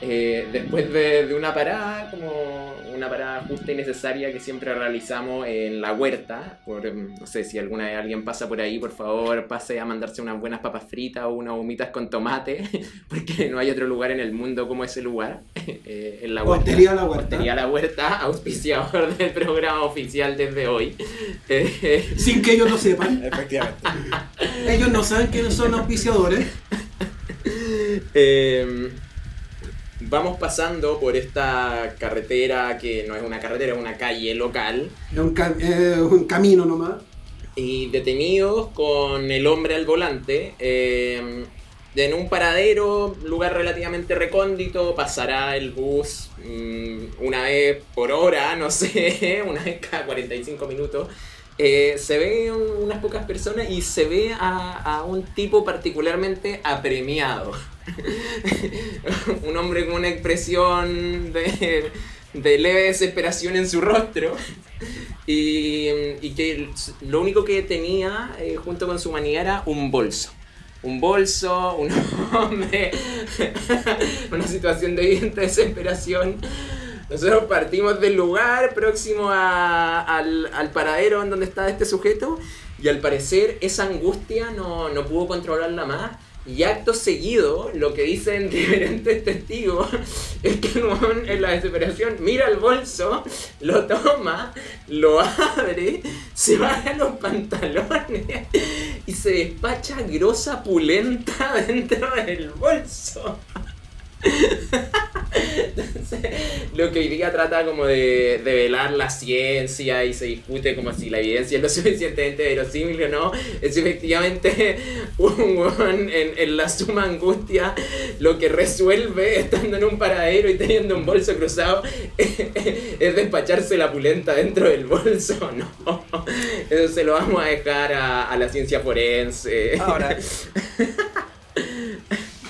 eh, después de, de una parada, como una parada justa y necesaria que siempre realizamos en la huerta, por, em, no sé si alguna vez alguien pasa por ahí, por favor pase a mandarse unas buenas papas fritas o unas humitas con tomate, <laughs> porque no hay otro lugar en el mundo como ese lugar, <laughs> eh, en la huerta. Hostería La Huerta. Hostería La Huerta, <laughs> auspiciador del programa oficial desde hoy. Eh, Sin que ellos lo sepan. Efectivamente. Ellos no saben que son auspiciadores. Eh, vamos pasando por esta carretera que no es una carretera, es una calle local. Es un, ca- eh, un camino nomás. Y detenidos con el hombre al volante. eh, en un paradero, lugar relativamente recóndito, pasará el bus mm, una vez por hora, <laughs> no sé, una vez cada 45 minutos. Eh, se ve un- unas pocas personas y se ve a, a un tipo particularmente apremiado. <laughs> un hombre con una expresión de, de leve desesperación en su rostro. Y, y que lo único que tenía eh, junto con su manía era un bolso. Un bolso, un <laughs> hombre, <laughs> una situación de desesperación. Nosotros partimos del lugar próximo a- al, al paradero en donde estaba este sujeto y al parecer esa angustia no, no pudo controlarla más Y acto seguido, lo que dicen <laughs> diferentes testigos es que el en la desesperación mira el bolso, lo toma, lo abre, se baja los pantalones y se despacha grosa pulenta <laughs> dentro del bolso. Entonces, lo que hoy día trata como de, de velar la ciencia y se discute como si la evidencia es lo <laughs> suficientemente verosímil o no, es efectivamente un weón en, en la suma angustia lo que resuelve estando en un paradero y teniendo un bolso cruzado <laughs> es despacharse la pulenta dentro del bolso, <laughs> no. Eso se lo vamos a dejar a, a la ciencia forense. Ahora,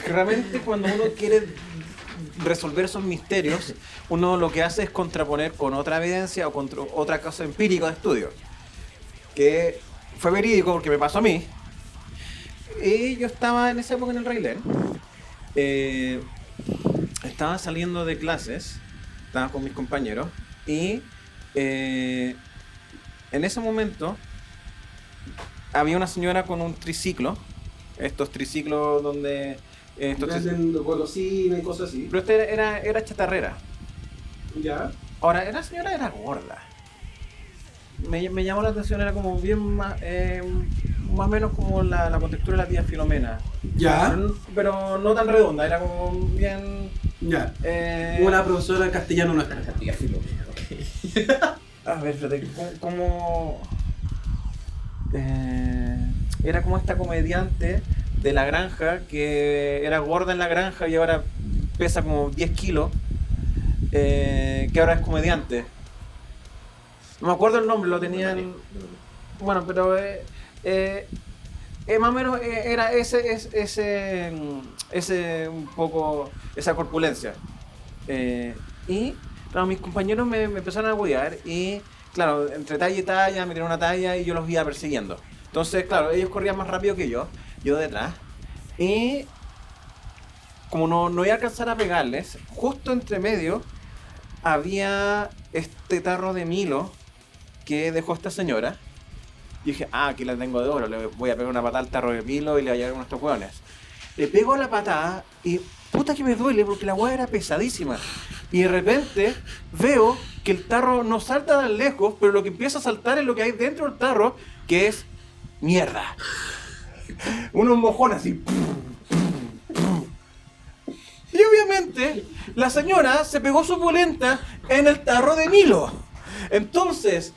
realmente cuando uno quiere resolver esos misterios, uno lo que hace es contraponer con otra evidencia o con otra cosa empírica de estudio. Que fue verídico porque me pasó a mí. Y yo estaba en esa época en el Railén. Eh, estaba saliendo de clases, estaba con mis compañeros. Y eh, en ese momento había una señora con un triciclo. Estos triciclos donde... eh, Venden golosinas y cosas así. pero este era, era chatarrera. Ya. Ahora, la señora era gorda. Me, me llamó la atención, era como bien más, eh, más o menos como la, la contextura de la tía Filomena. Ya. Pero, pero no tan redonda, era como bien... Ya. eh, Una profesora castellano nuestra. <laughs> A ver, espérate, cómo- eh, era como esta comediante de la granja que era gorda en la granja y ahora pesa como 10 kilos, eh, que ahora es comediante. No me acuerdo el nombre, lo tenían... Bueno, pero... eh, eh, eh, más o menos eh, era ese, ese, ese, mm, ese un poco, esa corpulencia. Eh, y, claro, mis compañeros me, me empezaron a cuidar y, claro, entre talla y talla, me dieron una talla y yo los iba persiguiendo. Entonces, claro, ellos corrían más rápido que yo, yo detrás. Y, como no, no iba a alcanzar a pegarles, justo entre medio había este tarro de Milo que dejó esta señora. Y dije, ah, aquí la tengo de oro, le voy a pegar una patada al tarro de Milo y le voy a llevar unos estos hueones. Le pego la patada y puta que me duele porque la hueá era pesadísima. Y de repente veo que el tarro no salta tan lejos, pero lo que empieza a saltar es lo que hay dentro del tarro, que es mierda. <laughs> Unos mojones así. Y obviamente la señora se pegó su polenta en el tarro de Milo. Entonces,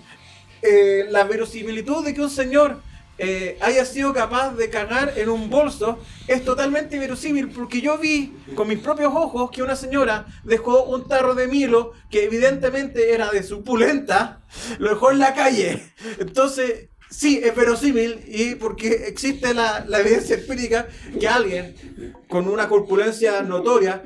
eh, la verosimilitud de que un señor eh, haya sido capaz de cagar en un bolso es totalmente verosímil porque yo vi con mis propios ojos que una señora dejó un tarro de Milo que evidentemente era de su pulenta, lo dejó en la calle. Entonces, sí, es verosímil y porque existe la, la evidencia empírica que alguien con una corpulencia notoria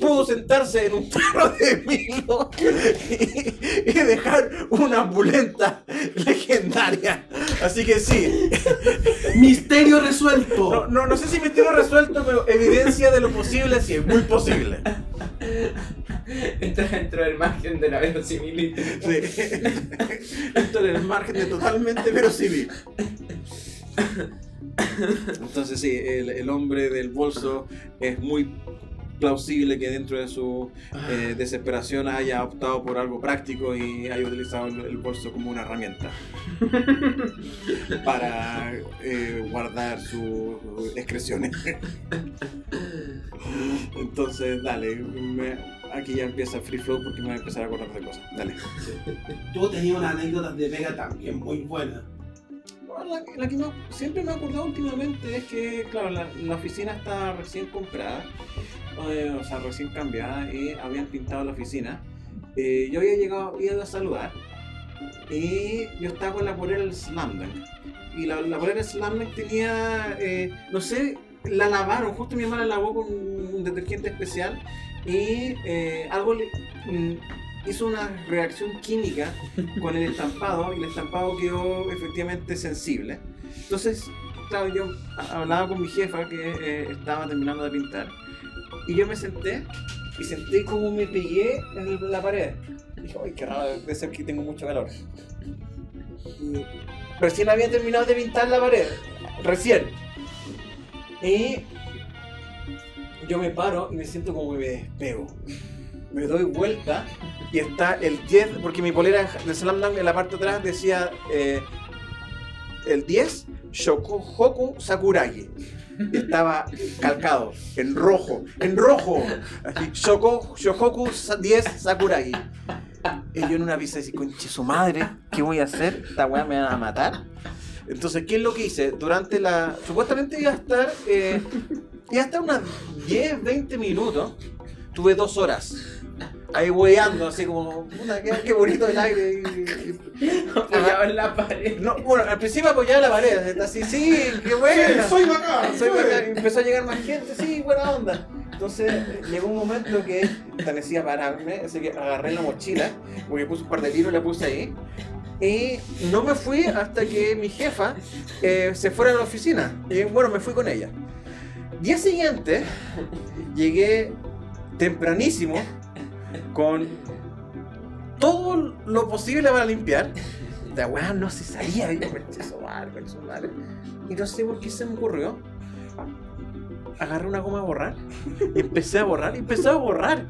pudo sentarse en un tarro de Milo y, y dejar una pulenta legendaria. Así que sí, Misterio resuelto. no, no, no sé si me tengo resuelto, pero evidencia de lo posible sí es muy posible. <laughs> Entra dentro del margen de la verosimilitud. Sí. Esto en el margen de totalmente verosímil. Entonces sí, el, el hombre del bolso es muy plausible que dentro de su eh, desesperación haya optado por algo práctico y haya utilizado el, el bolso como una herramienta <laughs> para eh, guardar sus excreciones. <laughs> Entonces, dale, me- aquí ya empieza free flow porque me voy a empezar a acordar de cosas. Dale. Tú tenías unas anécdotas de Vega también muy buenas. La, la que me- siempre me he acordado últimamente es que, claro, la, la oficina está recién comprada, eh, o sea, recién cambiada, y habían pintado la oficina. Eh, yo había llegado, ido a saludar, y yo estaba con la polera del Slam Dunk. Y la, la polera del Slam Dunk tenía, eh, no sé, la lavaron, justo mi mamá la lavó con un detergente especial, y eh, algo le, mm, hizo una reacción química con el estampado y el estampado quedó efectivamente sensible. Entonces, claro, yo hablaba con mi jefa que eh, estaba terminando de pintar y yo me senté y sentí como me pegué en la pared. Dije, ay, qué raro, debe ser que tengo mucho calor. Recién había terminado de pintar la pared, recién. Y yo me paro y me siento como que me despego. Me doy vuelta y está el 10, porque mi polera de Slam en la parte de atrás decía eh, el 10 Shokohoku Sakuragi. Estaba calcado en rojo, en rojo. Así, Shoko, Shokoku Sa- 10 Sakuragi. Y yo en una pizza así, conche su madre, ¿qué voy a hacer? Esta weá me van a matar. Entonces, ¿qué es lo que hice? Durante la. Supuestamente iba a estar. Eh, iba a estar unas 10, 20 minutos. Tuve dos horas. Ahí hueando, así como. Puta, qué, qué bonito el aire. Apoyado en la pared. no, bueno, al principio apoyaba la pared. Así, sí, qué bueno. soy bacán. Soy bacán. Empezó a llegar más gente, sí, buena onda. Entonces llegó un momento que necesitaba pararme, así que agarré la mochila, porque puse un par de tiros y la puse ahí. Y no me fui hasta que mi jefa eh, se fuera a la oficina. Y bueno, me fui con ella. Día siguiente, llegué tempranísimo con todo lo posible para limpiar. La weá no se salía. Y no sé por qué se me ocurrió. Agarré una goma a borrar y empecé a borrar y empecé a borrar.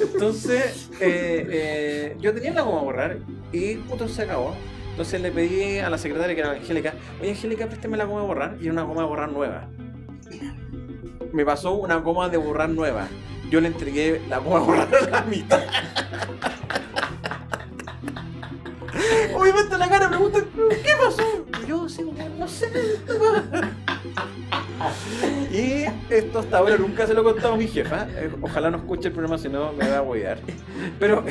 Entonces, eh, eh, yo tenía la goma a borrar y puto se acabó. Entonces le pedí a la secretaria que era Angélica, oye Angélica, préstame la goma a borrar y era una goma a borrar nueva. Me pasó una goma de borrar nueva. Yo le entregué la goma a la mitad. Obviamente la cara me pregunta, ¿qué pasó? Yo sí, no sé. Y esto hasta ahora nunca se lo he contado a mi jefa. Eh, Ojalá no escuche el programa, si no me va a huear. Pero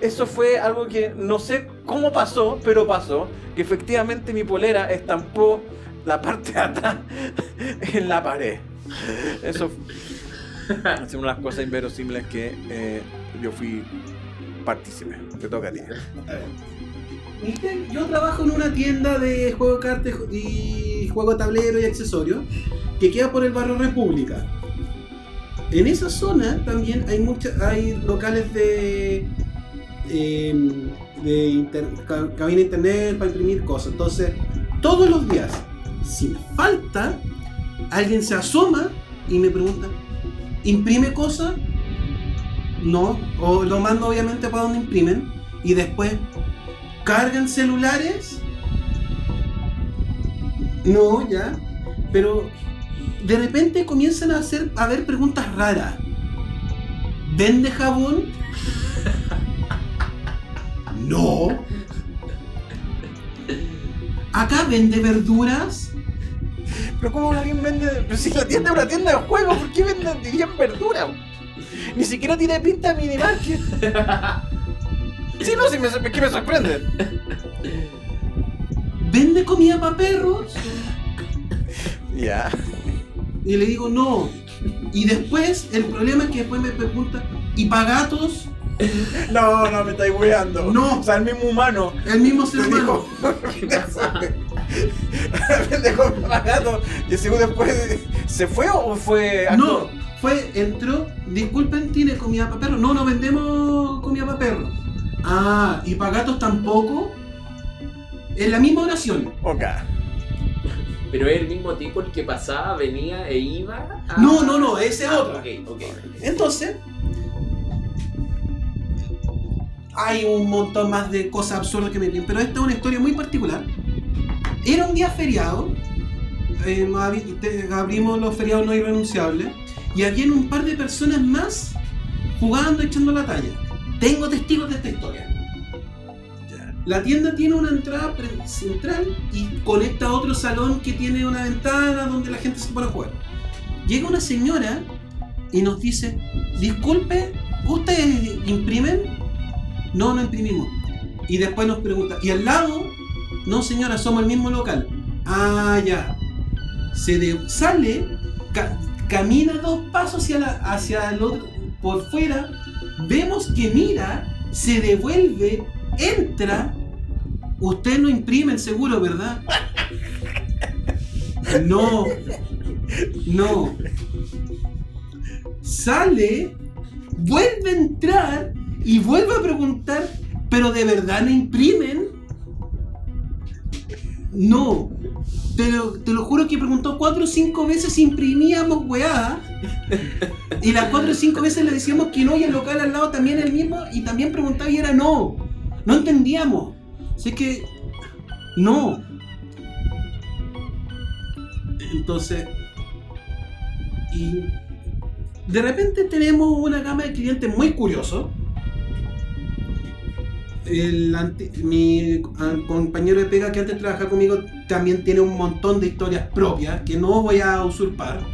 eso fue algo que no sé cómo pasó, pero pasó. Que efectivamente mi polera estampó la parte de atrás en la pared. Eso <laughs> es una de las cosas inverosímiles que eh, yo fui partícipe. Te toca a ti. Yo trabajo en una tienda de juego de cartas y juego de tablero y accesorios que queda por el barrio República. En esa zona también hay muchas, hay locales de, em, de inter- ca- cabina de internet para imprimir cosas. Entonces, todos los días, si me falta, alguien se asoma y me pregunta, ¿imprime cosas? No, o lo mando obviamente para donde imprimen y después cargan celulares. No, ya. Pero de repente comienzan a hacer a ver preguntas raras. ¿Vende jabón? <laughs> No. ¿Acá vende verduras? Pero ¿cómo alguien vende? Pero si la tienda es una tienda de juegos, ¿por qué venden dirían verdura? Ni siquiera tiene pinta de mini market. Sí, no, sí, me, es que me sorprende. ¿Vende comida para perros? Ya. Y le digo, no. Y después, el problema es que después me pregunta, ¿y para gatos? No, no, me estáis weando. No. O sea, el mismo humano. El mismo ser Te humano. <laughs> dijo. <laughs> Pendejo pagado. Y güey después. ¿Se fue o fue.? No, fue, entró, disculpen, ¿tiene comida para perros? No, no vendemos comida para perros. Ah, ¿y para gatos tampoco? En la misma oración. Ok. Pero es el mismo tipo el que pasaba, venía e iba. a- No, no, no, ese es Ah, otro. Ok, ok. Entonces, hay un montón más de cosas absurdas que me piden, pero esta es una historia muy particular. Era un día feriado, eh, abrimos los feriados no irrenunciables, y habían un par de personas más jugando, echando la talla. Tengo testigos de esta historia. La tienda tiene una entrada central y conecta a otro salón que tiene una ventana donde la gente se puede jugar. Llega una señora y nos dice, disculpe, ¿ustedes imprimen? No, no imprimimos. Y después nos pregunta, ¿y al lado? No señora, somos el mismo local. Ah, ya. Se sale, ca- camina dos pasos hacia, la- hacia el otro, por fuera, vemos que mira, se devuelve, entra. Usted no imprime el seguro, ¿verdad? No, no. Sale, vuelve a entrar y vuelve a preguntar, ¿pero de verdad no imprimen? No. Te lo, te lo juro que preguntó cuatro o cinco veces si imprimíamos weá. Y las cuatro o cinco veces le decíamos que no y el local al lado también el mismo y también preguntaba y era no. No entendíamos. Así que no. Entonces, y de repente tenemos una gama de clientes muy curiosos. Mi ah, compañero de pega que antes trabajaba conmigo también tiene un montón de historias propias que no voy a usurpar.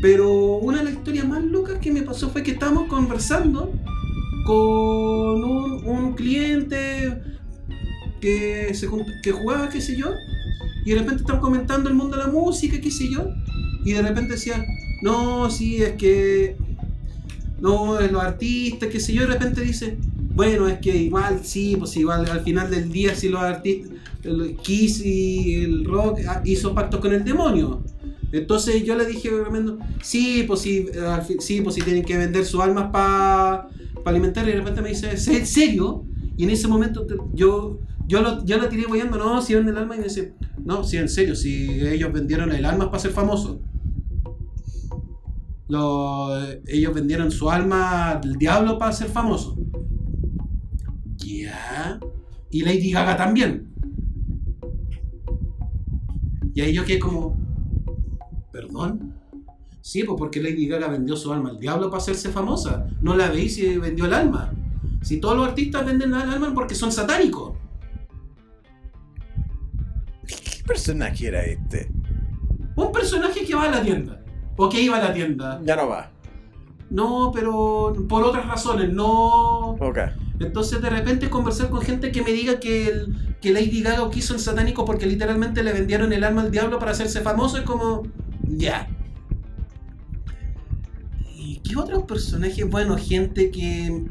Pero una de las historias más locas que me pasó fue que estábamos conversando con un, cliente que, se, jugaba, qué sé yo, y de repente estamos comentando el mundo de la música, qué sé yo, y de repente decía, no, sí, es que, no, es los artistas, qué sé yo, y de repente dice, bueno, es que igual, sí, pues igual al final del día, si los artistas, Kiss y el rock ah, hizo pactos con el demonio. Entonces yo le dije, sí, pues sí, eh, sí, pues sí tienen que vender sus almas para alimentar, y de repente me dice, ¿en serio? Y en ese momento yo, yo, lo, yo la tiré guayando, no, si venden el alma, y me dice, no, sí, en serio, si ellos vendieron el alma para ser famosos. Lo- ellos vendieron su alma al diablo para ser famosos. Ya. Y Lady Gaga también. Y ahí yo quedé como, ¿perdón? Sí, pues porque Lady Gaga vendió su alma al diablo para hacerse famosa. No la veis si vendió el alma. Si todos los artistas venden el alma porque son satánicos. ¿Qué personaje era este? Un personaje que va a la tienda. O que iba a la tienda. Ya no va. No, pero por otras razones, no. Ok. Entonces de repente conversar con gente que me diga que, el, que Lady Gaga quiso el satánico porque literalmente le vendieron el alma al diablo para hacerse famoso es como... Ya. ¿Y qué otros personajes? Bueno, gente que...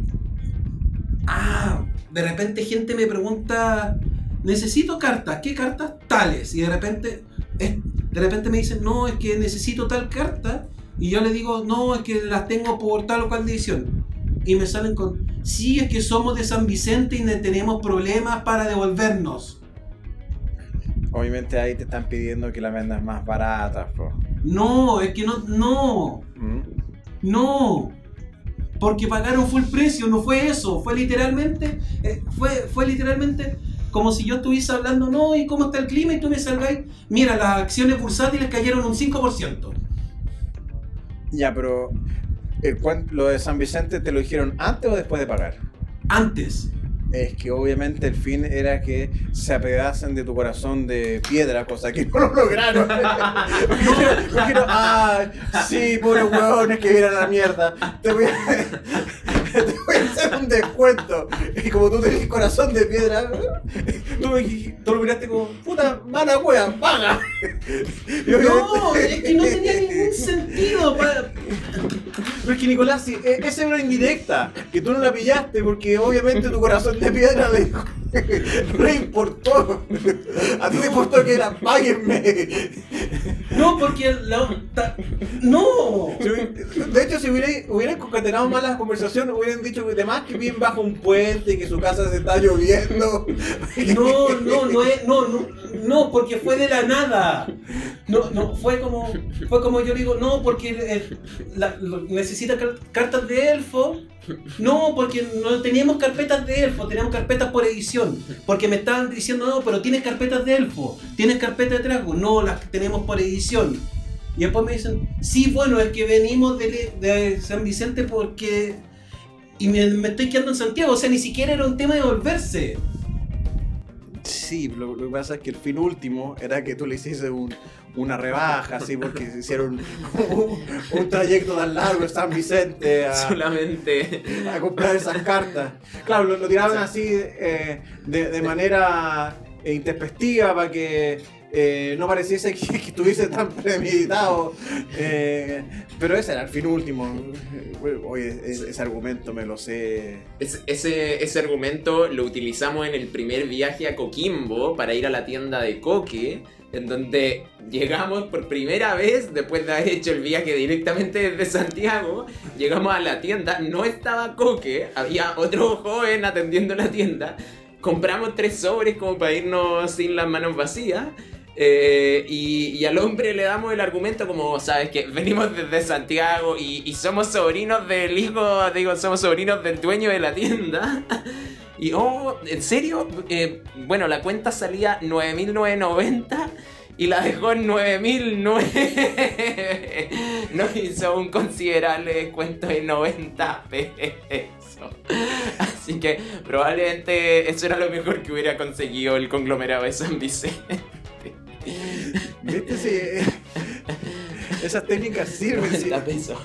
Ah, de repente gente me pregunta, necesito cartas, ¿qué cartas? Tales. Y de repente, de repente me dicen, no, es que necesito tal carta. Y yo le digo, no, es que las tengo por tal o cual división. Y me salen con, sí, es que somos de San Vicente y ne- tenemos problemas para devolvernos. Obviamente ahí te están pidiendo que la vendas más barata, po. No, es que no, no, ¿Mm? no. Porque pagaron full precio, no fue eso, fue literalmente, eh, fue, fue literalmente como si yo estuviese hablando, no, ¿y cómo está el clima? Y tú me salgáis, mira, las acciones bursátiles cayeron un 5%. Ya, pero el lo de San Vicente te lo dijeron antes o después de pagar. Antes. Es que obviamente el fin era que se apedasen de tu corazón de piedra, cosa que <laughs> no lo lograron. <laughs> Dijeron, ay, sí, pobre huevones que vienen a la mierda. Te voy a, <laughs> te voy a hacer un descuento. Y como tú tenés corazón de piedra, tú, me tú lo miraste como, puta, mala wea, paga. No, es que no tenía ningún sentido. pa- Pero es que Nicolás, e- esa era una indirecta, que tú no la pillaste porque obviamente tu corazón de piedra le dijo, no le importó. A ti te importó que era, páguenme. No, porque la- ta- no. De hecho, si hubieran, hubieran concatenado más las conversaciones, hubieran dicho que demás que viven bajo un puente, que su casa se está lloviendo. No, no, no es, no, no, no, porque fue de la nada. No, no, fue como, fue como yo digo, no, porque eh, necesita car- cartas de elfo. No, porque no teníamos carpetas de elfo, teníamos carpetas por edición. Porque me estaban diciendo, no, pero tienes carpetas de elfo, tienes carpetas de trago. No, las tenemos por edición. Y después me dicen, sí, bueno, es que venimos de, de San Vicente porque... Y me, me estoy quedando en Santiago, o sea, ni siquiera era un tema de volverse. Sí, lo, lo que pasa es que el fin último era que tú le hicieses un- una rebaja, así, porque se hicieron un, un trayecto tan largo de San Vicente a, Solamente. a comprar esas cartas. Claro, lo, lo tiraban así eh, de, de manera intempestiva para que eh, no pareciese que, que estuviese tan premeditado. eh, pero ese era el fin último. Oye, ese, ese argumento me lo sé. Es- ese, ese argumento lo utilizamos en el primer viaje a Coquimbo para ir a la tienda de Coque, en donde llegamos por primera vez, después de haber hecho el viaje directamente desde Santiago, llegamos a la tienda, no estaba Coque, había otro joven atendiendo la tienda, compramos tres sobres como para irnos sin las manos vacías. Eh, y, al hombre le damos el argumento como, sabes que venimos desde Santiago y, y somos sobrinos del hijo, digo, somos sobrinos del dueño de la tienda. <laughs> Y, oh, ¿en serio? Eh, bueno, la cuenta salía 9.990 y la dejó en 9.009. <laughs> Nos hizo un considerable descuento de 90 pesos. <laughs> Así que probablemente eso era lo mejor que hubiera conseguido el conglomerado de San Vicente. ¿Viste? Sí. eh, Esas técnicas sirven. sí. 90 pesos.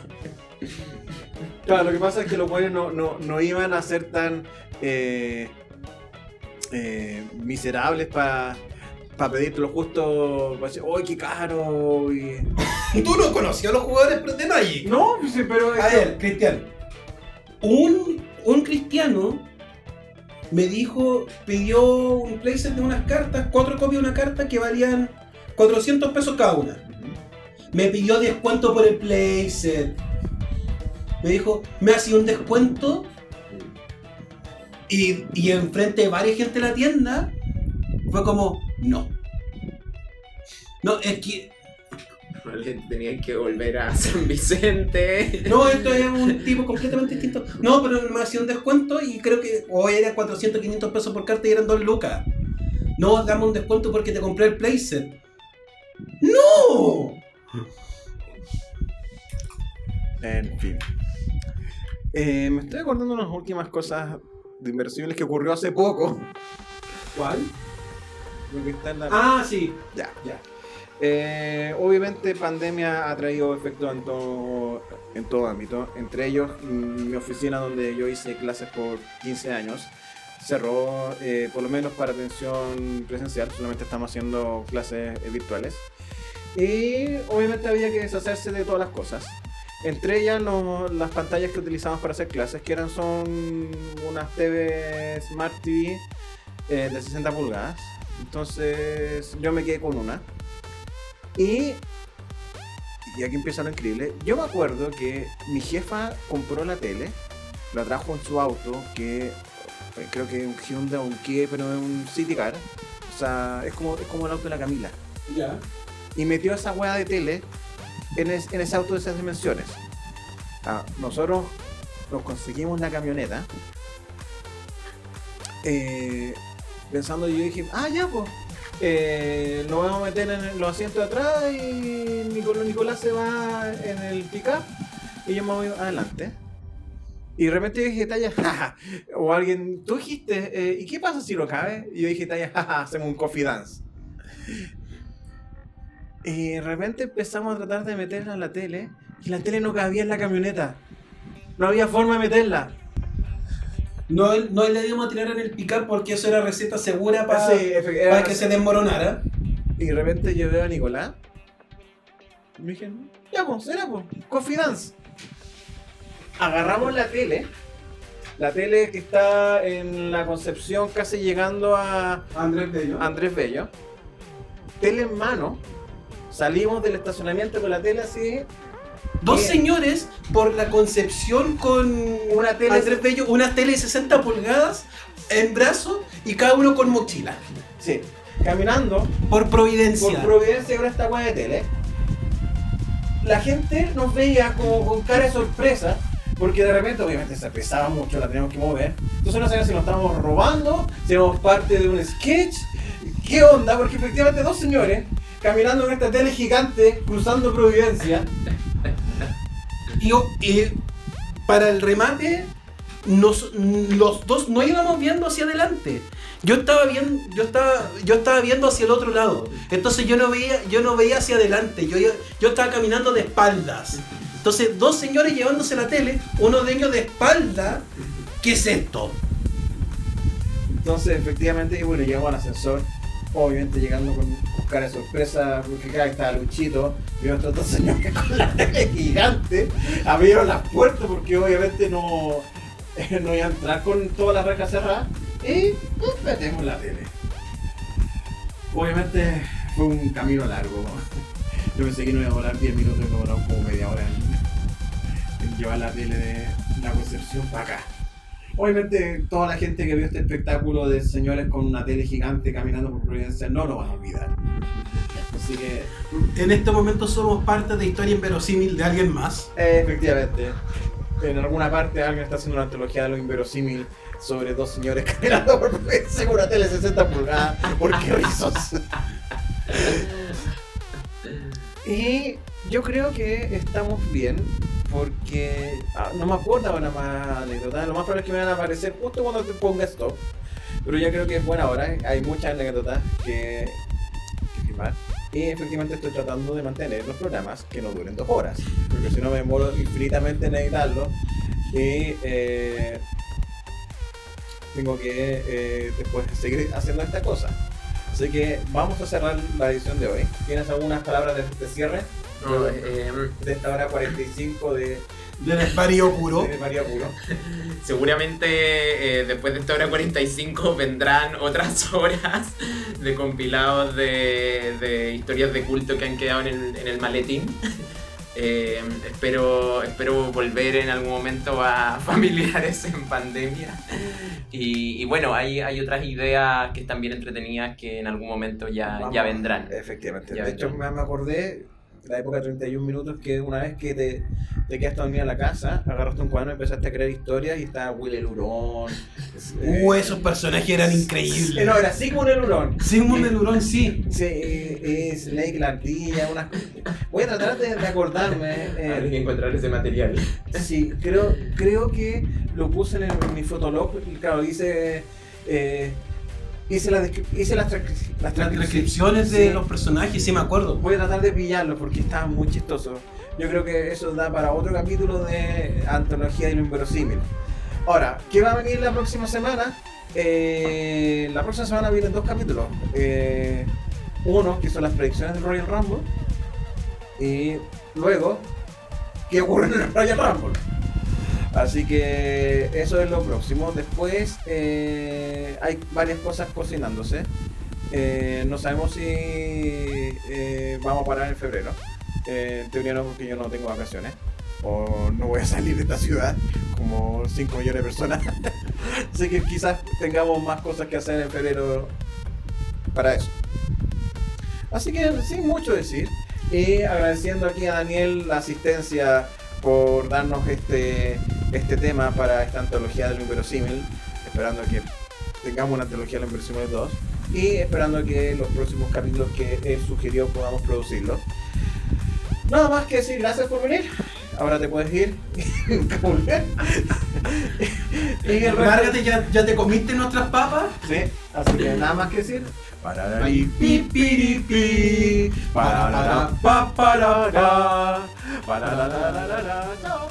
Claro, lo que pasa es que los buenos no, no, no iban a ser tan eh, eh, miserables para pedirte lo justo. Para decir, ¡ay, qué caro! Y... <laughs> Tú no conocías a los jugadores de Magic. No, sí, pero. A ver, Cristian. Un, un cristiano me dijo, pidió un playset de unas cartas, cuatro copias de una carta que valían 400 pesos cada una. Me pidió descuento por el playset. Me dijo, me hacía un descuento. Y, y enfrente de varias gente de la tienda, fue como, no. No, es que Probablemente tenían que volver a <laughs> San Vicente. No, esto es un tipo completamente distinto. No, pero me hacía un descuento y creo que hoy era 400, 500 pesos por carta y eran 2 lucas. No, dame un descuento porque te compré el playset. ¡No! En fin. Eh, me estoy acordando de unas últimas cosas de inversiones que ocurrió hace poco. ¿Cuál? Lo que está en la- Ah, sí. Ya. Ya. Eh, obviamente pandemia ha traído efectos en todo, en ámbito, entre ellos mm, mi oficina donde yo hice clases por 15 años cerró eh, por lo menos para atención presencial, solamente estamos haciendo clases eh, virtuales y obviamente había que deshacerse de todas las cosas. Entre ellas las pantallas que utilizamos para hacer clases, que eran son unas TV Smart TV eh, de 60 pulgadas. Entonces yo me quedé con una. Y, y aquí empieza lo increíble. Yo me acuerdo que mi jefa compró la tele, la trajo en su auto, que eh, creo que es un Hyundai o un Kia, pero es un City Car. O sea, es como, es como el auto de la Camila. Ya. Y metió esa hueá de tele en, es- en ese auto de esas dimensiones. Ah, nosotros nos conseguimos la camioneta. eh, pensando, yo dije, ah, ya, pues. Eh, nos vamos a meter en los asientos de atrás y Nicolás, Nicolás se va en el pickup y yo me voy adelante. Y de repente yo dije, talla, <laughs> jaja. O alguien, tú dijiste, eh, ¿y qué pasa si lo cabe? Y yo dije, talla, jaja, hacemos un coffee dance. Y de repente empezamos a tratar de meterla en la tele y la tele no cabía en la camioneta. No había forma de meterla. No, no le íbamos a tirar en el picar porque eso era receta segura para Sí, era- que se desmoronara. Y de repente yo veo a Nicolás. Y me dije, ya pues, será pues, Coffee Dance. Agarramos la tele. La tele que está en la Concepción casi llegando a Andrés Bello. Andrés Bello. Tele en mano. Salimos del estacionamiento con la tele así. Dos señores por la concepción con Una tele- Andrés Bello, una tele de 60 pulgadas en brazos y cada uno con mochila. Sí. Caminando Por Providencia. por Providencia con esta weá de tele. La gente nos veía como con cara de sorpresa, porque de repente, obviamente, se pesaba mucho, la teníamos que mover. Entonces no sabíamos si nos estábamos robando, si éramos parte de un sketch. ¿Qué onda? Porque efectivamente dos señores caminando en esta tele gigante, cruzando Providencia. Y, y para el remate, los dos no íbamos viendo hacia adelante. Yo estaba viendo, yo estaba, yo estaba viendo hacia el otro lado. Entonces yo no veía, yo no veía hacia adelante. Yo, yo estaba caminando de espaldas. Entonces, dos señores llevándose la tele, uno de ellos de espalda. ¿Qué es esto? Entonces, efectivamente, bueno, llegamos al ascensor. Obviamente llegando con, con cara de sorpresa, porque acá estaba Luchito, y otros dos señores <laughs> con la tele gigante, abrieron las puertas porque obviamente no, no iba a entrar con todas las rejas cerradas, y metemos la tele. Obviamente fue un camino largo. <laughs> Yo pensé que no iba a volar 10 minutos me demoramos como media hora en, en llevar la tele de la Concepción para acá. Obviamente, toda la gente que vio este espectáculo de señores con una tele gigante caminando por Providencia no lo van a olvidar. Así que, En este momento somos parte de historia inverosímil de alguien más. eh, efectivamente, en alguna parte alguien está haciendo una antología de lo inverosímil sobre dos señores <laughs> caminando por Providencia con una tele 60 pulgadas. ¿Por qué rizos? Y yo creo que estamos bien porque ah, no me acuerdo ahora más anécdotas. Lo más probable es que me van a aparecer justo cuando te ponga stop. Pero ya creo que es buena hora. Hay muchas anécdotas que, que filmar. Y efectivamente estoy tratando de mantener los programas que no duren dos horas. Porque si no me demoro infinitamente en editarlo. Y eh, tengo que eh, después seguir haciendo esta cosa. Así que vamos a cerrar la edición de hoy. ¿Tienes algunas palabras de, de cierre? No, eh, de esta hora 45 de, De desvarío puro. de María Puro. <laughs> Seguramente eh, después de esta hora 45 vendrán otras <laughs> horas de compilados de, de historias de culto que han quedado en el, en el maletín. <laughs> Eh, espero, espero volver en algún momento a familiares en pandemia. Y, y bueno, hay, hay otras ideas que están bien entretenidas que en algún momento ya, Vamos. ya vendrán. Efectivamente. Ya de hecho, vendrán. me acordé la época de 31 minutos que una vez que te, te quedaste dormida en la casa, agarraste un cuaderno y empezaste a crear historias y estaba Will el Hurón. Uh, esos personajes eran increíbles. Eh, no, era Sigmund el Hurón. Sigmund el Hurón, sí. Sí, eh, Snake la ardilla, unas cosas. Voy a tratar de, de acordarme. eh, Hay que encontrar ese material. Sí, creo, creo que lo puse en, el- en mi fotolog. y Claro, hice. eh, hice, la descri- hice las, transcri- las Las transcripciones. de Sí. los personajes, sí me acuerdo. Voy a tratar de pillarlo porque está muy chistoso. Yo creo que eso da para otro capítulo de Antología de lo Inverosímil. Ahora, ¿qué va a venir la próxima semana? Eh, la próxima semana vienen dos capítulos. Eh, uno, que son las predicciones del Royal Rumble. Y luego, ¿qué ocurre en el Royal Rumble? Así que eso es lo próximo. Después eh, hay varias cosas cocinándose. Eh, no sabemos si eh, vamos a parar en febrero. En teoría no, porque yo no tengo vacaciones. O no voy a salir de esta ciudad como 5 millones de personas. <laughs> Así que quizás tengamos más cosas que hacer en febrero para eso. Así que sin mucho decir. Y agradeciendo aquí a Daniel la asistencia por darnos este, este tema para esta antología del inverosímil. Esperando que tengamos una antología del inverosímil 2. Y esperando que los próximos capítulos que él sugirió podamos producirlos. Nada más que decir, gracias por venir. Ahora te puedes ir <laughs> y el resto- ya, ya te comiste nuestras papas. Sí, así que nada más que decir. Chao.